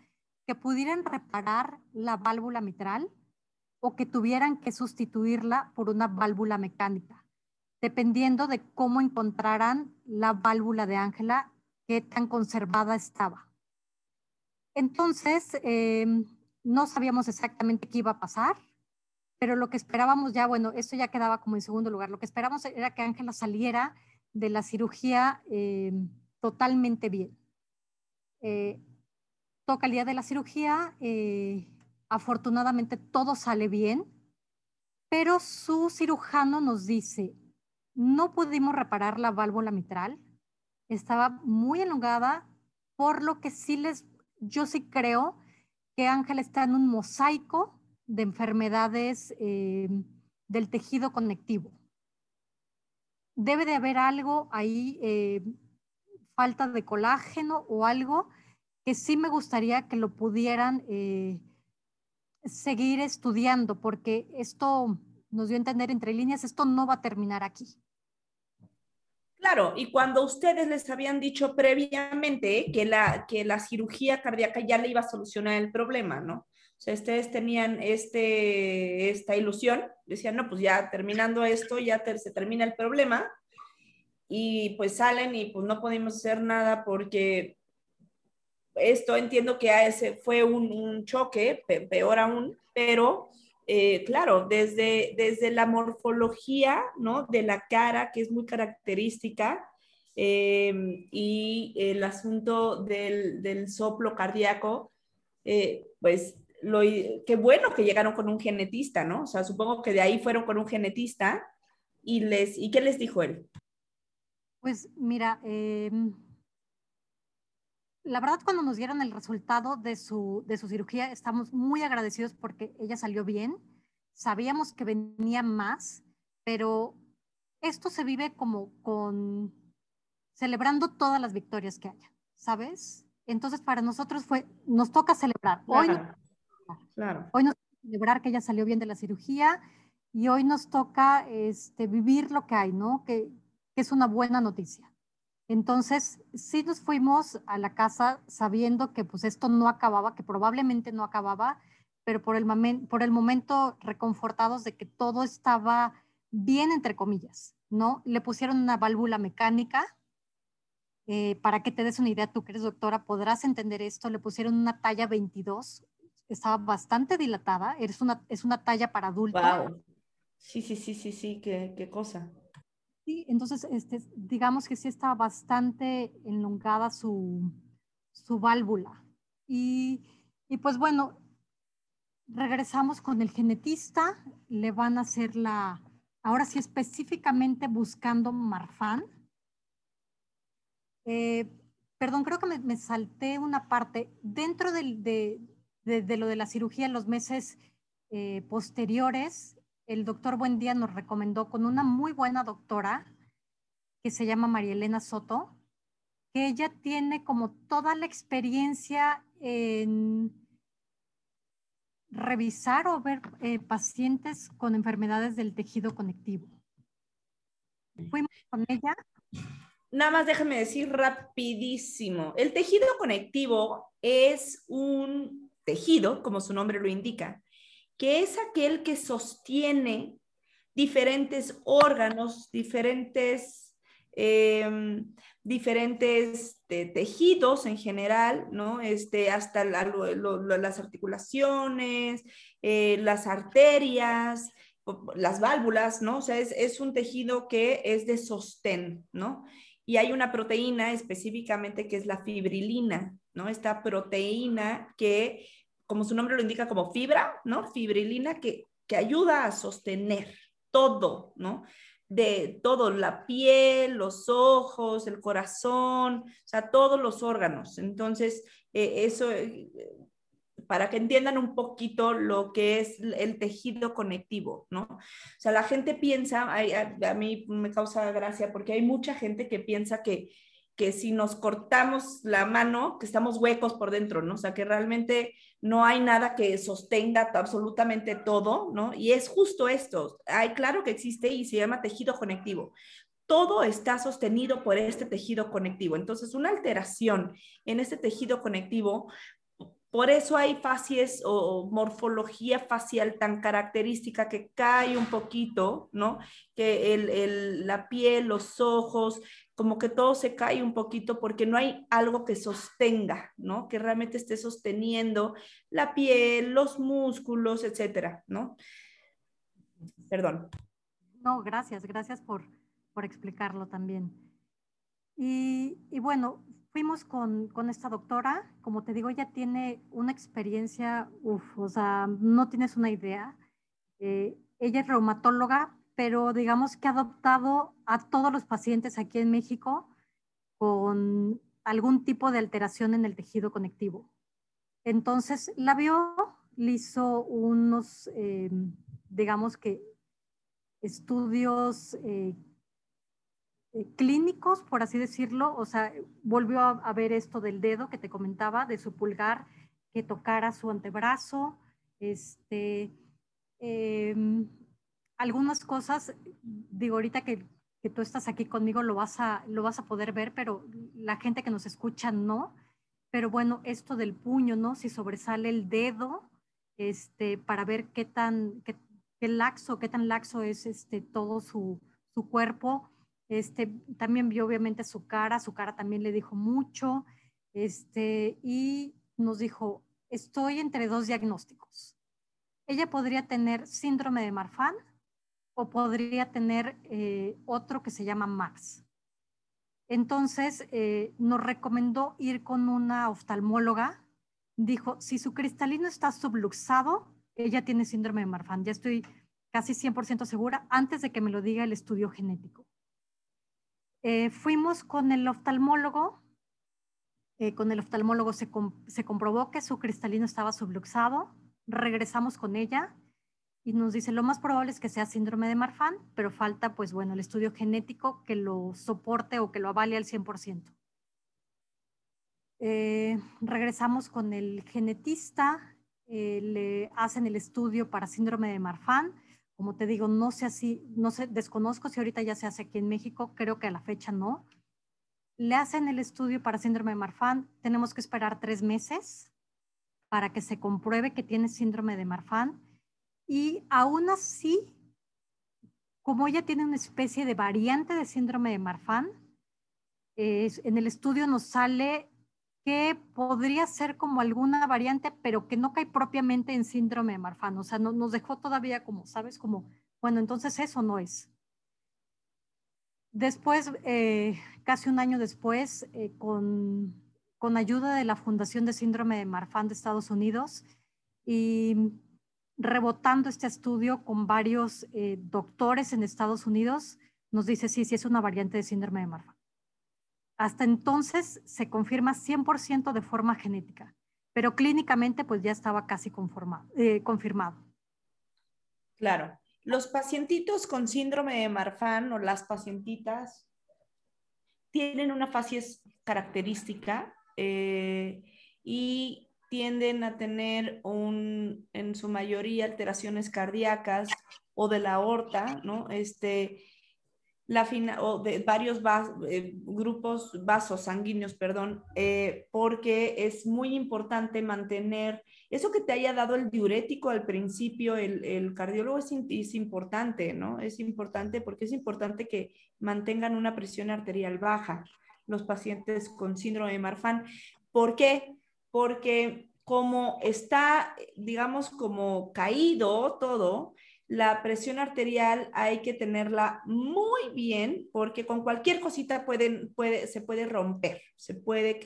que pudieran reparar la válvula mitral o que tuvieran que sustituirla por una válvula mecánica, dependiendo de cómo encontraran la válvula de Ángela, qué tan conservada estaba. Entonces, em, no sabíamos exactamente qué iba a pasar, pero lo que esperábamos ya, bueno, esto ya quedaba como en segundo lugar, lo que esperábamos era que Ángela saliera de la cirugía em, totalmente bien. Eh, día de la cirugía, eh, Afortunadamente todo sale bien, pero su cirujano nos dice, no pudimos reparar la válvula mitral, estaba muy elongada, por lo que sí les, yo sí creo que Ángel está en un mosaico de enfermedades eh, del tejido conectivo. Debe de haber algo ahí, eh, falta de colágeno o algo que sí me gustaría que lo pudieran eh, seguir estudiando, porque esto nos dio a entender entre líneas, esto no va a terminar aquí. Claro, y cuando ustedes les habían dicho previamente que la, que la cirugía cardíaca ya le iba a solucionar el problema, ¿no? O sea, ustedes tenían este, esta ilusión, decían, no, pues ya terminando esto, ya se termina el problema, y pues salen y pues no podemos hacer nada porque esto entiendo que ese fue un, choque, peor aún, pero eh, claro, desde, desde la morfología ¿no? de la cara, que es muy característica, em, y el asunto del, soplo cardíaco, eh, pues lo, qué bueno que llegaron con un genetista, ¿no? O sea, supongo que de ahí fueron con un genetista y les, ¿y qué les dijo él? Pues mira, eh, la verdad, cuando nos dieron el resultado de su, de su cirugía, estamos muy agradecidos porque ella salió bien. Sabíamos que venía más, pero esto se vive como con celebrando todas las victorias que haya, ¿sabes? Entonces, para nosotros fue, nos toca celebrar. Hoy, claro. hoy nos toca celebrar que ella salió bien de la cirugía y hoy nos toca este, vivir lo que hay, ¿no? Que, que es una buena noticia. Entonces, sí nos fuimos a la casa sabiendo que pues esto no acababa, que probablemente no acababa, pero por el, momento reconfortados de que todo estaba bien, entre comillas, ¿no? Le pusieron una válvula mecánica. Eh, para que te des una idea, tú que eres doctora, podrás entender esto. Le pusieron una talla 22, estaba bastante dilatada, es una, es una talla para adultos. Wow. Sí, sí, sí, sí, sí, qué cosa. Sí, entonces este, digamos que sí está bastante enlongada su, válvula. Y, pues bueno, regresamos con el genetista, le van a hacer la, ahora sí específicamente buscando Marfan. Eh, perdón, creo que me, salté una parte. Dentro de, lo de la cirugía en los meses eh, posteriores, el doctor Buendía nos recomendó con una muy buena doctora que se llama María Elena Soto, que ella tiene como toda la experiencia en revisar o ver eh, pacientes con enfermedades del tejido conectivo. Fuimos con ella. Nada más déjame decir rapidísimo. El tejido conectivo es un tejido, como su nombre lo indica, que es aquel que sostiene diferentes órganos, diferentes, em, diferentes tejidos en general, ¿no? Este, hasta las articulaciones, eh, las arterias, las válvulas, ¿no? O sea, es, es, un tejido que es de sostén, ¿no? Y hay una proteína específicamente que es la fibrilina, ¿no? Esta proteína que como su nombre lo indica, como fibra, ¿no? Fibrilina que, que ayuda a sostener todo, ¿no? De todo, la piel, los ojos, el corazón, o sea, todos los órganos. Entonces, eh, eso, eh, para que entiendan un poquito lo que es el tejido conectivo, ¿no? O sea, la gente piensa, a, a mí me causa gracia porque hay mucha gente que piensa que, que si nos cortamos la mano, que estamos huecos por dentro, ¿no? O sea, que realmente no hay nada que sostenga absolutamente todo, ¿no? Y es justo esto. Hay claro que existe y se llama tejido conectivo. Todo está sostenido por este tejido conectivo. Entonces, una alteración en este tejido conectivo por eso hay facies o morfología facial tan característica que cae un poquito, ¿no? Que el, la piel, los ojos, como que todo se cae un poquito porque no hay algo que sostenga, ¿no? Que realmente esté sosteniendo la piel, los músculos, etcétera, ¿no? Perdón. No, gracias, gracias por, por explicarlo también. Y, y bueno, fuimos con, con, esta doctora, como te digo, ella tiene una experiencia, uff, o sea, no tienes una idea. Eh, ella es reumatóloga, pero digamos que ha adoptado a todos los pacientes aquí en México con algún tipo de alteración en el tejido conectivo. Entonces la vio, le hizo unos, eh, digamos que, estudios eh, clínicos, por así decirlo, o sea, volvió a, ver esto del dedo que te comentaba, de su pulgar que tocara su antebrazo, este, em, algunas cosas, digo, ahorita que, que, tú estás aquí conmigo lo vas, a, lo vas a poder ver, pero la gente que nos escucha no. Pero bueno, esto del puño, ¿no? Si sobresale el dedo, este, para ver qué tan, qué, qué laxo, qué tan laxo es este, todo su, su cuerpo. Este, también vio obviamente su cara, su cara también le dijo mucho, este, y nos dijo, estoy entre dos diagnósticos. Ella podría tener síndrome de Marfan o podría tener eh, otro que se llama Mars. Entonces, eh, nos recomendó ir con una oftalmóloga. Dijo, si su cristalino está subluxado, ella tiene síndrome de Marfan. Ya estoy casi 100% segura antes de que me lo diga el estudio genético. Eh, fuimos con el oftalmólogo. con el oftalmólogo se, se comprobó que su cristalino estaba subluxado. Regresamos con ella y nos dice, lo más probable es que sea síndrome de Marfan, pero falta, pues bueno, el estudio genético que lo soporte o que lo avale al 100%. Eh, regresamos con el genetista, eh, le hacen el estudio para síndrome de Marfan. Como te digo, no sé así, no sé, desconozco si ahorita ya se hace aquí en México, creo que a la fecha no. Le hacen el estudio para síndrome de Marfan, tenemos que esperar tres meses para que se compruebe que tiene síndrome de Marfan y aún así, como ella tiene una especie de variante de síndrome de Marfan, en el estudio nos sale que podría ser como alguna variante, pero que no cae propiamente en síndrome de Marfan. O sea, no, nos dejó todavía como, ¿sabes? Como, bueno, entonces eso no es. Después, eh, casi un año después, eh, con, con ayuda de la Fundación de Síndrome de Marfan de Estados Unidos y rebotando este estudio con varios eh, doctores en Estados Unidos, nos dice sí, sí es una variante de síndrome de Marfan. Hasta entonces se confirma 100% de forma genética, pero clínicamente pues ya estaba casi eh, confirmado. Claro. Los pacientitos con síndrome de Marfan o las pacientitas tienen una facies característica eh, y tienden a tener un, en su mayoría alteraciones cardíacas o de la aorta, ¿no? Este, la fina, o de varios eh, grupos vasos sanguíneos, perdón, eh, porque es muy importante mantener eso que te haya dado el diurético al principio, el, el cardiólogo es, es, importante, ¿no? Es importante porque es importante que mantengan una presión arterial baja los pacientes con síndrome de Marfan. ¿Por qué? Porque como está, digamos, como caído todo, la presión arterial hay que tenerla muy bien porque con cualquier cosita pueden, puede, se puede romper, se puede,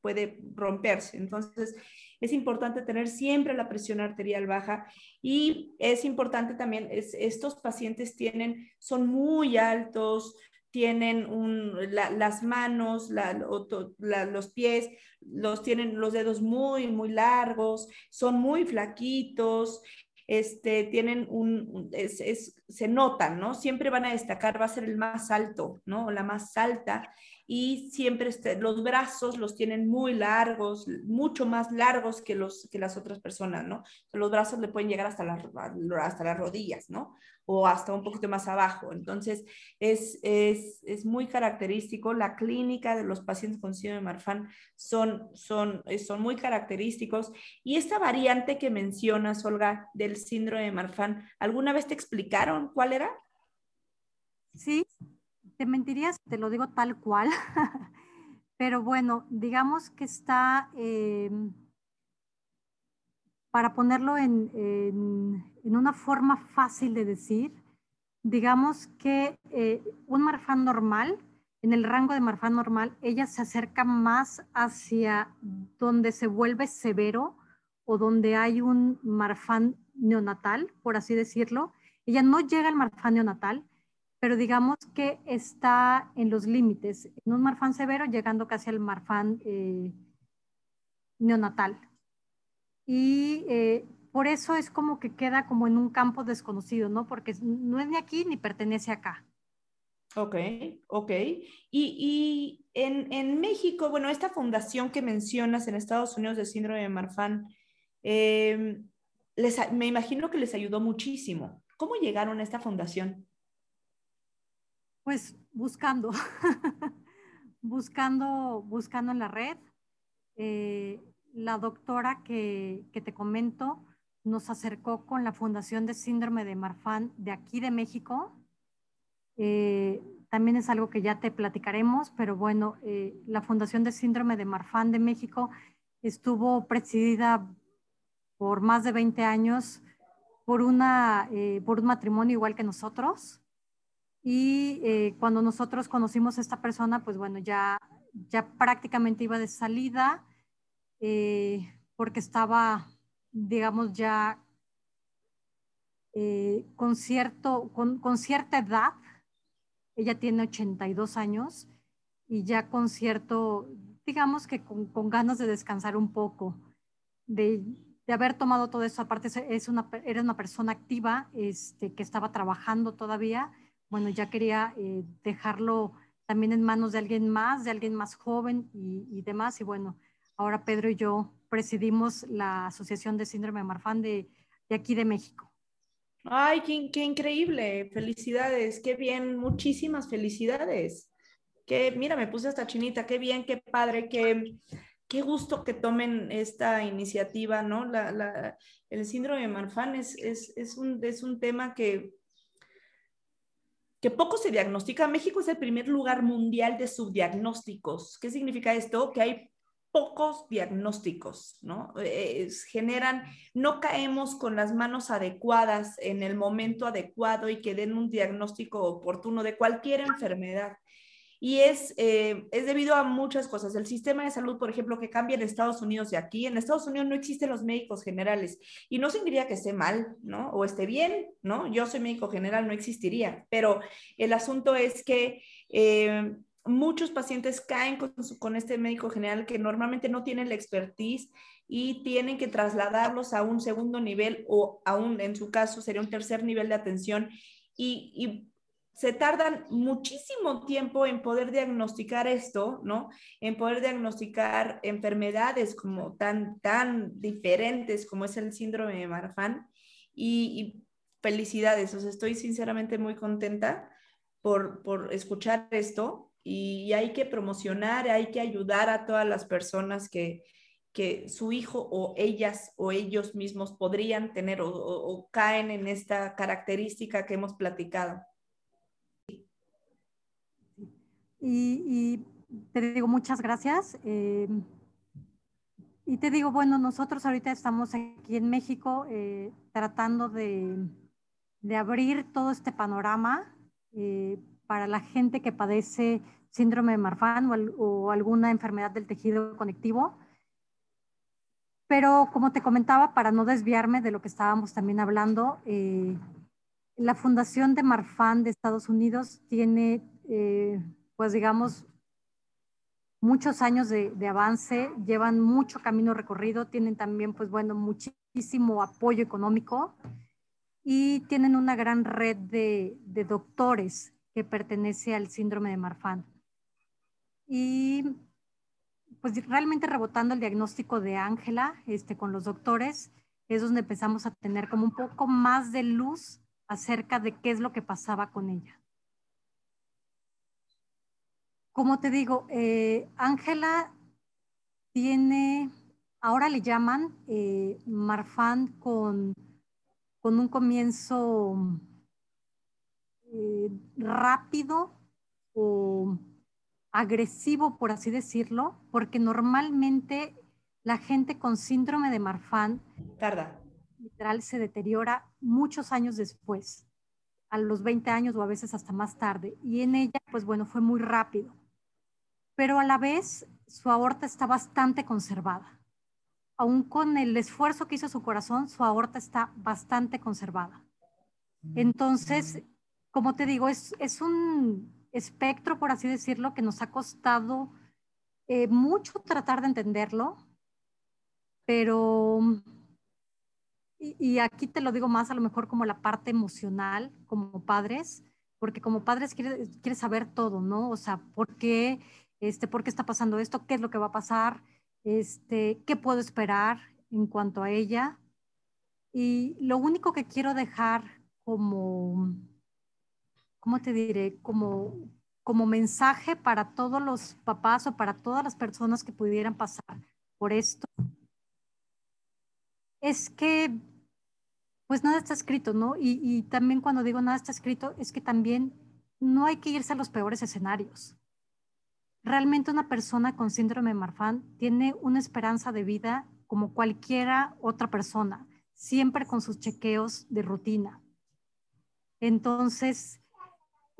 puede romperse. Entonces, es importante tener siempre la presión arterial baja y es importante también, estos pacientes tienen, son muy altos, tienen las manos, los pies, los tienen los dedos muy, muy largos, son muy flaquitos, este, tienen un, se notan, ¿no? Siempre van a destacar, va a ser el más alto, ¿no? O la más alta. Y siempre este, los brazos los tienen muy largos, mucho más largos que, los, que las otras personas, ¿no? Los brazos le pueden llegar hasta, hasta las rodillas, ¿no? o hasta un poquito más abajo. Entonces, es, es, es muy característico. La clínica de los pacientes con síndrome de Marfan son, son, eh, son muy característicos. Y esta variante que mencionas, Olga, del síndrome de Marfan, ¿alguna vez te explicaron cuál era? Sí, te mentirías, te lo digo tal cual. Pero bueno, digamos que está... Eh, para ponerlo en, una forma fácil de decir, digamos que eh, un marfán normal, en el rango de marfán normal, ella se acerca más hacia donde se vuelve severo o donde hay un marfán neonatal, por así decirlo. Ella no llega al marfán neonatal, pero digamos que está en los límites, en un marfán severo llegando casi al marfán eh, neonatal y eh, por eso es como que queda como en un campo desconocido, ¿no? Porque no es ni aquí ni pertenece acá. Ok, ok. Y, en, México, bueno, esta fundación que mencionas en Estados Unidos de síndrome de Marfan, em, me imagino que les ayudó muchísimo. ¿Cómo llegaron a esta fundación? Pues buscando, buscando, buscando en la red. Eh, la doctora que, te comento nos acercó con la Fundación de Síndrome de Marfan de aquí de México. Eh, también es algo que ya te platicaremos, pero bueno, eh, la Fundación de Síndrome de Marfan de México estuvo presidida por más de 20 años por, una, eh, por un matrimonio igual que nosotros. Y cuando nosotros conocimos a esta persona, pues bueno, ya, ya prácticamente iba de salida eh, porque estaba, digamos, ya eh, con, cierto, con, con, cierta edad. Ella tiene 82 años y ya con cierto, digamos que con, con ganas de descansar un poco, de, de, haber tomado todo eso. Aparte, es una, era una persona activa este, que estaba trabajando todavía. Bueno, ya quería eh, dejarlo también en manos de alguien más, de alguien más joven y, y demás. Y bueno, Ahora Pedro y yo presidimos la Asociación de Síndrome de Marfan de, aquí de México. Ay, qué, increíble. Felicidades, qué bien, muchísimas felicidades. Que, mira, me puse esta chinita, qué bien, qué padre, qué, qué gusto que tomen esta iniciativa, ¿no? El síndrome de Marfan es, un, tema que, que poco se diagnostica. México es el primer lugar mundial de subdiagnósticos. ¿Qué significa esto? Que hay pocos diagnósticos, ¿no? generan, no caemos con las manos adecuadas en el momento adecuado y que den un diagnóstico oportuno de cualquier enfermedad. Y es, eh, es debido a muchas cosas. El sistema de salud, por ejemplo, que cambia en Estados Unidos y aquí. En Estados Unidos no existen los médicos generales. Y no significa que esté mal, ¿no? O esté bien, ¿no? Yo soy médico general, no existiría. Pero el asunto es que... Eh, muchos pacientes caen con, con, este médico general que normalmente no tiene la expertise y tienen que trasladarlos a un segundo nivel o aún en su caso sería un tercer nivel de atención y, y se tardan muchísimo tiempo en poder diagnosticar esto, ¿no? En poder diagnosticar enfermedades como tan, tan diferentes como es el síndrome de Marfan. Y, felicidades, o sea, estoy sinceramente muy contenta por, por escuchar esto y hay que promocionar, hay que ayudar a todas las personas que, que su hijo o ellas o ellos mismos podrían tener o caen en esta característica que hemos platicado. Y, te digo muchas gracias. Eh, y te digo, bueno, nosotros ahorita estamos aquí en México eh, tratando de, de, abrir todo este panorama eh, para la gente que padece síndrome de Marfan o, o, alguna enfermedad del tejido conectivo. Pero como te comentaba, para no desviarme de lo que estábamos también hablando, la Fundación de Marfan de Estados Unidos tiene pues digamos, muchos años de, avance, llevan mucho camino recorrido, tienen también, pues bueno, muchísimo apoyo económico y tienen una gran red de, doctores que pertenece al síndrome de Marfan. Y pues realmente rebotando el diagnóstico de Ángela este, con los doctores, es donde empezamos a tener como un poco más de luz acerca de qué es lo que pasaba con ella. Como te digo, eh, Ángela tiene, ahora le llaman eh, Marfan con, con, un comienzo eh, rápido o agresivo, por así decirlo, porque normalmente la gente con síndrome de Marfan tarda. Literal se deteriora muchos años después, a los 20 años o a veces hasta más tarde. Y en ella, pues bueno, fue muy rápido pero a la vez su aorta está bastante conservada. Aún con el esfuerzo que hizo su corazón, su aorta está bastante conservada. Entonces, como te digo, es, un espectro, por así decirlo, que nos ha costado eh, mucho tratar de entenderlo, pero, y, y, aquí te lo digo más a lo mejor como la parte emocional, como padres, porque como padres quieres quiere saber todo, ¿no? O sea, ¿por qué este, por qué está pasando esto, qué es lo que va a pasar, este, qué puedo esperar en cuanto a ella. Y lo único que quiero dejar como, ¿cómo te diré? Como, como mensaje para todos los papás o para todas las personas que pudieran pasar por esto, es que pues nada está escrito, ¿no? Y, y también cuando digo nada está escrito, es que también no hay que irse a los peores escenarios realmente una persona con síndrome de Marfan tiene una esperanza de vida como cualquiera otra persona, siempre con sus chequeos de rutina. Entonces,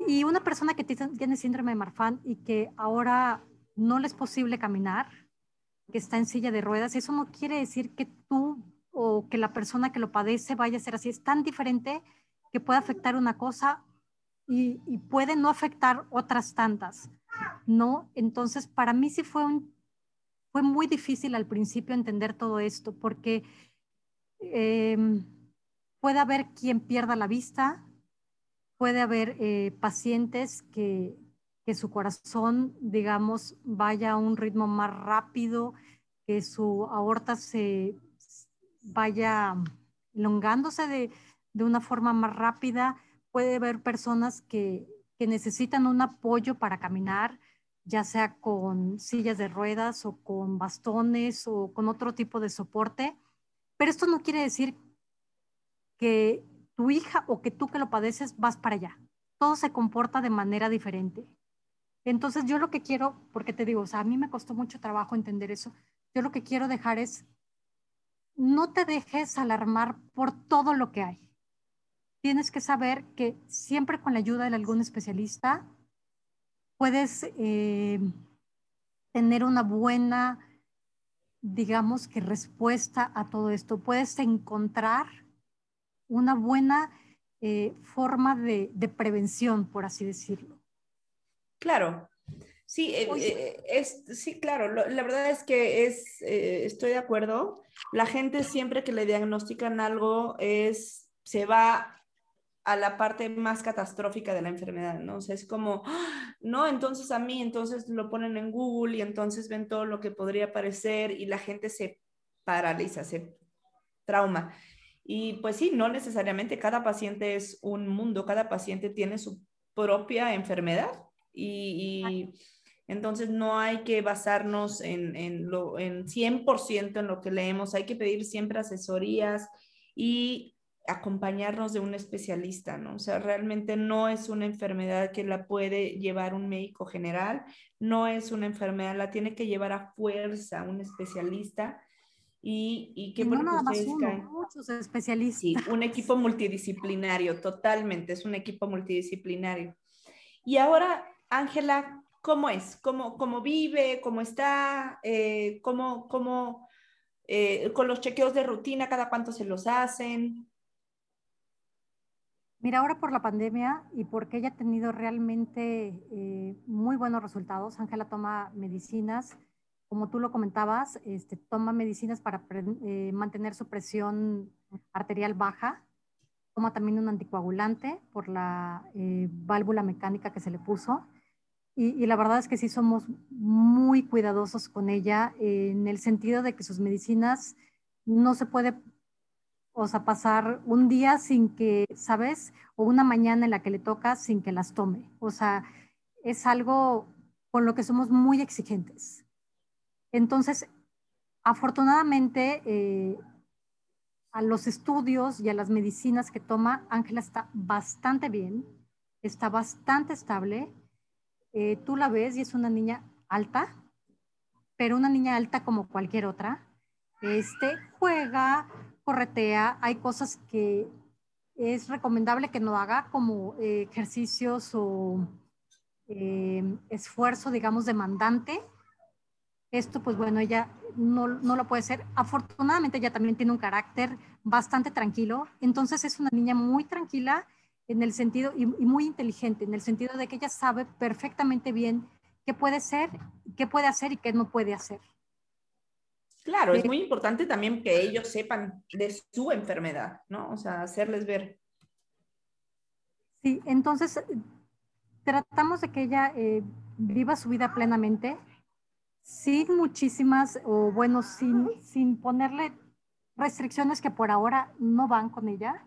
y una persona que tiene síndrome de Marfan y que ahora no le es posible caminar, que está en silla de ruedas, eso no quiere decir que tú o que la persona que lo padece vaya a ser así. Es tan diferente que puede afectar una cosa y, y puede no afectar otras tantas. ¿No? Entonces, para mí sí fue, un, fue muy difícil al principio entender todo esto, porque em, puede haber quien pierda la vista, puede haber eh, pacientes que, que su corazón, digamos, vaya a un ritmo más rápido, que su aorta se vaya elongándose de, de una forma más rápida. Puede haber personas que, que necesitan un apoyo para caminar, ya sea con sillas de ruedas o con bastones o con otro tipo de soporte. Pero esto no quiere decir que tu hija o que tú que lo padeces vas para allá. Todo se comporta de manera diferente. Entonces yo lo que quiero, porque te digo, o sea, a mí me costó mucho trabajo entender eso, yo lo que quiero dejar es, no te dejes alarmar por todo lo que hay tienes que saber que siempre con la ayuda de algún especialista puedes eh, tener una buena, digamos que respuesta a todo esto. Puedes encontrar una buena eh, forma de, prevención, por así decirlo. Claro, Sí, eh, es, sí, claro, la verdad es que es, estoy de acuerdo. La gente siempre que le diagnostican algo es, se va a la parte más catastrófica de la enfermedad, ¿no? O sea, es como, ¡ah! no, entonces a mí, entonces lo ponen en Google y entonces ven todo lo que podría parecer y la gente se paraliza, se trauma. Y pues sí, no necesariamente cada paciente es un mundo, cada paciente tiene su propia enfermedad y, entonces no hay que basarnos en, en, lo, en 100% en lo que leemos, hay que pedir siempre asesorías y acompañarnos de un especialista, ¿no? O sea, realmente no es una enfermedad que la puede llevar un médico general, no es una enfermedad, la tiene que llevar a fuerza un especialista y, y qué bueno no que muchos especialistas. Sí, un equipo multidisciplinario, totalmente, es un equipo multidisciplinario. Y ahora, Ángela, ¿cómo es? ¿Cómo, cómo vive? ¿Cómo está? Eh, ¿Cómo, cómo eh, con los chequeos de rutina, cada cuánto se los hacen? Mira, ahora por la pandemia y porque ella ha tenido realmente eh, muy buenos resultados, Ángela toma medicinas, como tú lo comentabas, este, toma medicinas para eh, mantener su presión arterial baja, toma también un anticoagulante por la eh, válvula mecánica que se le puso. Y, la verdad es que sí somos muy cuidadosos con ella en el sentido de que sus medicinas no se puede o sea, pasar un día sin que, ¿sabes? O una mañana en la que le toca sin que las tome. O sea, es algo con lo que somos muy exigentes. Entonces, afortunadamente, eh, a los estudios y a las medicinas que toma, Ángela está bastante bien, está bastante estable. Eh, tú la ves y es una niña alta, pero una niña alta como cualquier otra. Este, juega, corretea, hay cosas que es recomendable que no haga, como eh, ejercicios o eh, esfuerzo, digamos, demandante. Esto, pues bueno, ella no, no, lo puede ser. Afortunadamente, ella también tiene un carácter bastante tranquilo. Entonces, es una niña muy tranquila en el sentido, y, y muy inteligente, en el sentido de que ella sabe perfectamente bien qué puede ser, qué puede hacer y qué no puede hacer. Claro, es muy importante también que ellos sepan de su enfermedad, ¿no? O sea, hacerles ver. Sí, entonces tratamos de que ella eh, viva su vida plenamente, sin muchísimas, o bueno, sin, sin ponerle restricciones que por ahora no van con ella.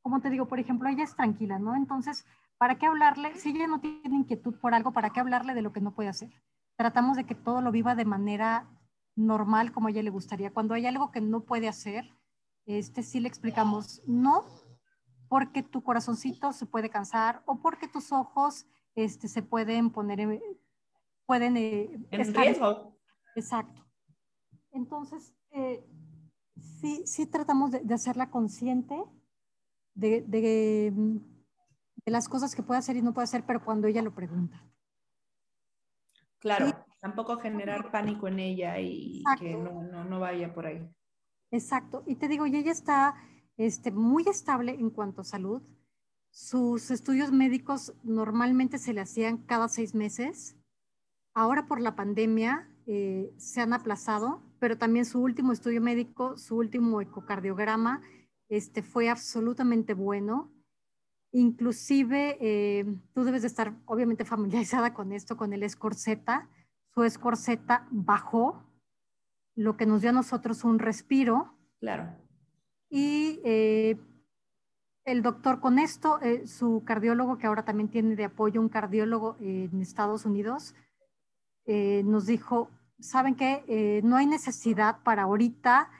Como te digo, por ejemplo, ella es tranquila, ¿no? Entonces, ¿para qué hablarle? Si ella no tiene inquietud por algo, ¿para qué hablarle de lo que no puede hacer? Tratamos de que todo lo viva de manera normal como a ella le gustaría. Cuando hay algo que no puede hacer, este sí le explicamos no, porque tu corazoncito se puede cansar o porque tus ojos este, se pueden poner en, pueden eh, en riesgo. Exacto. Entonces, eh, sí, sí tratamos de, hacerla consciente de, de, de, las cosas que puede hacer y no puede hacer, pero cuando ella lo pregunta. Claro tampoco generar pánico en ella y que no, no, no, vaya por ahí. Exacto. Y te digo, y ella está este, muy estable en cuanto a salud. Sus estudios médicos normalmente se le hacían cada seis meses. Ahora por la pandemia eh, se han aplazado, pero también su último estudio médico, su último ecocardiograma, este, fue absolutamente bueno. Inclusive, eh, tú debes de estar obviamente familiarizada con esto, con el escorceta su escorseta bajó, lo que nos dio a nosotros un respiro. Claro. Y eh, el doctor con esto, eh, su cardiólogo, que ahora también tiene de apoyo un cardiólogo en Estados Unidos, eh, nos dijo, ¿saben qué? no hay necesidad para ahorita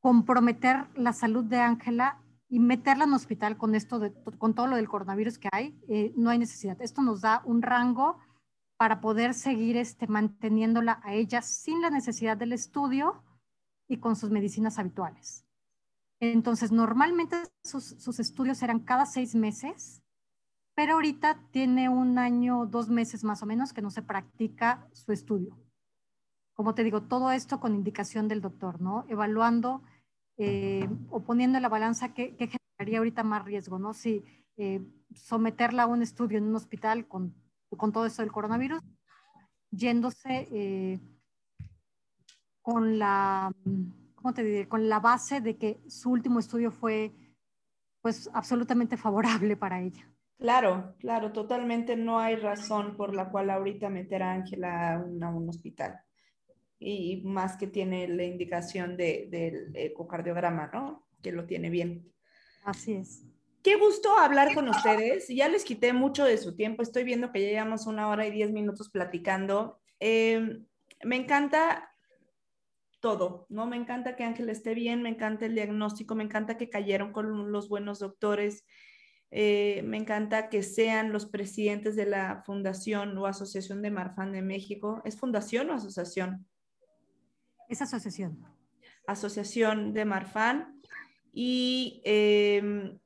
comprometer la salud de Ángela y meterla en hospital con esto, con todo lo del coronavirus que hay. no hay necesidad. Esto nos da un rango para poder seguir este, manteniéndola a ella sin la necesidad del estudio y con sus medicinas habituales. Entonces, normalmente sus, estudios eran cada seis meses, pero ahorita tiene un año, dos meses más o menos que no se practica su estudio. Como te digo, todo esto con indicación del doctor, ¿no? Evaluando eh, o poniendo en la balanza qué, generaría ahorita más riesgo, ¿no? Si eh, someterla a un estudio en un hospital con con todo esto del coronavirus yéndose eh, con la, ¿cómo te diré? Con la base de que su último estudio fue pues absolutamente favorable para ella. Claro, claro, totalmente no hay razón por la cual ahorita meter a Ángela a, un hospital. Y más que tiene la indicación del ecocardiograma, ¿no? Que lo tiene bien. Así es. Qué gusto hablar con ustedes. Ya les quité mucho de su tiempo. Estoy viendo que ya llevamos una hora y diez minutos platicando. Em, me encanta todo, ¿no? Me encanta que Ángel esté bien, me encanta el diagnóstico, me encanta que cayeron con los buenos doctores, eh, me encanta que sean los presidentes de la Fundación o Asociación de Marfan de México. ¿Es fundación o asociación? Es asociación. Asociación de Marfan. Y em,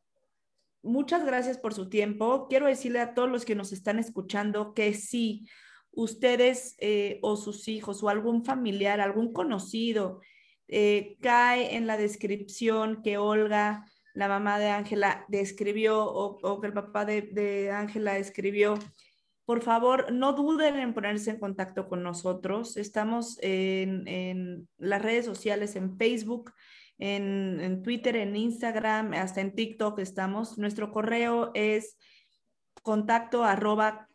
muchas gracias por su tiempo. Quiero decirle a todos los que nos están escuchando que si ustedes eh, o sus hijos o algún familiar, algún conocido, eh, cae en la descripción que Olga, la mamá de Ángela, describió o, que el papá de Ángela escribió, por favor, no duden en ponerse en contacto con nosotros. Estamos en, en las redes sociales, en Facebook, en, Twitter, en Instagram, hasta en TikTok estamos. Nuestro correo es contacto arroba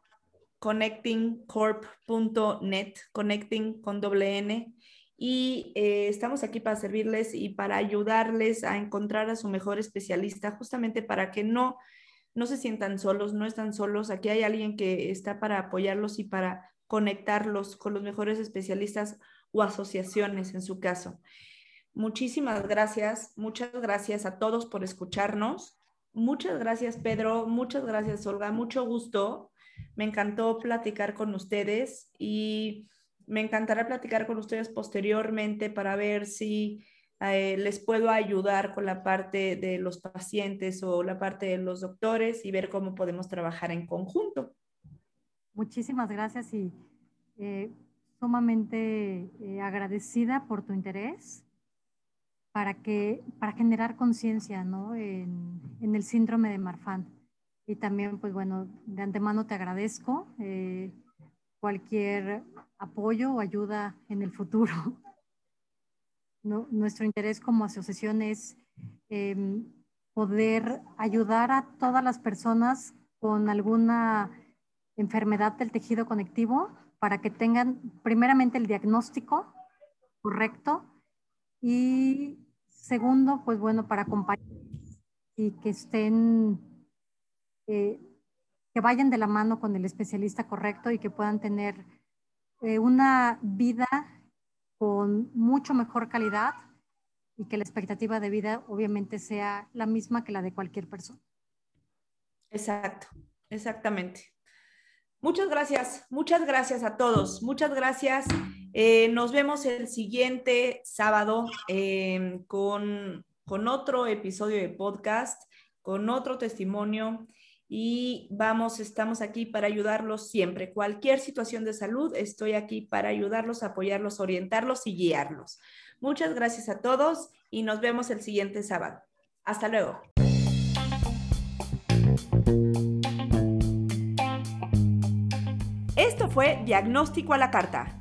connectingcorp.net, connecting con doble N. Y eh, estamos aquí para servirles y para ayudarles a encontrar a su mejor especialista, justamente para que no, no se sientan solos, no están solos. Aquí hay alguien que está para apoyarlos y para conectarlos con los mejores especialistas o asociaciones en su caso. Muchísimas gracias, muchas gracias a todos por escucharnos. Muchas gracias, Pedro. Muchas gracias, Olga. Mucho gusto. Me encantó platicar con ustedes y me encantará platicar con ustedes posteriormente para ver si eh, les puedo ayudar con la parte de los pacientes o la parte de los doctores y ver cómo podemos trabajar en conjunto. Muchísimas gracias y eh, sumamente eh, agradecida por tu interés para, que, para generar conciencia ¿no? en, en, el síndrome de Marfan. Y también, pues bueno, de antemano te agradezco eh, cualquier apoyo o ayuda en el futuro. ¿No? Nuestro interés como asociación es em, poder ayudar a todas las personas con alguna enfermedad del tejido conectivo para que tengan primeramente el diagnóstico correcto y segundo, pues bueno, para acompañar y que estén, eh, que vayan de la mano con el especialista correcto y que puedan tener eh, una vida con mucho mejor calidad y que la expectativa de vida obviamente sea la misma que la de cualquier persona. Exacto, exactamente. Muchas gracias, muchas gracias a todos, muchas gracias. Eh, nos vemos el siguiente sábado em, con, con otro episodio de podcast, con otro testimonio y vamos, estamos aquí para ayudarlos siempre. Cualquier situación de salud, estoy aquí para ayudarlos, apoyarlos, orientarlos y guiarlos. Muchas gracias a todos y nos vemos el siguiente sábado. Hasta luego. Esto fue Diagnóstico a la Carta.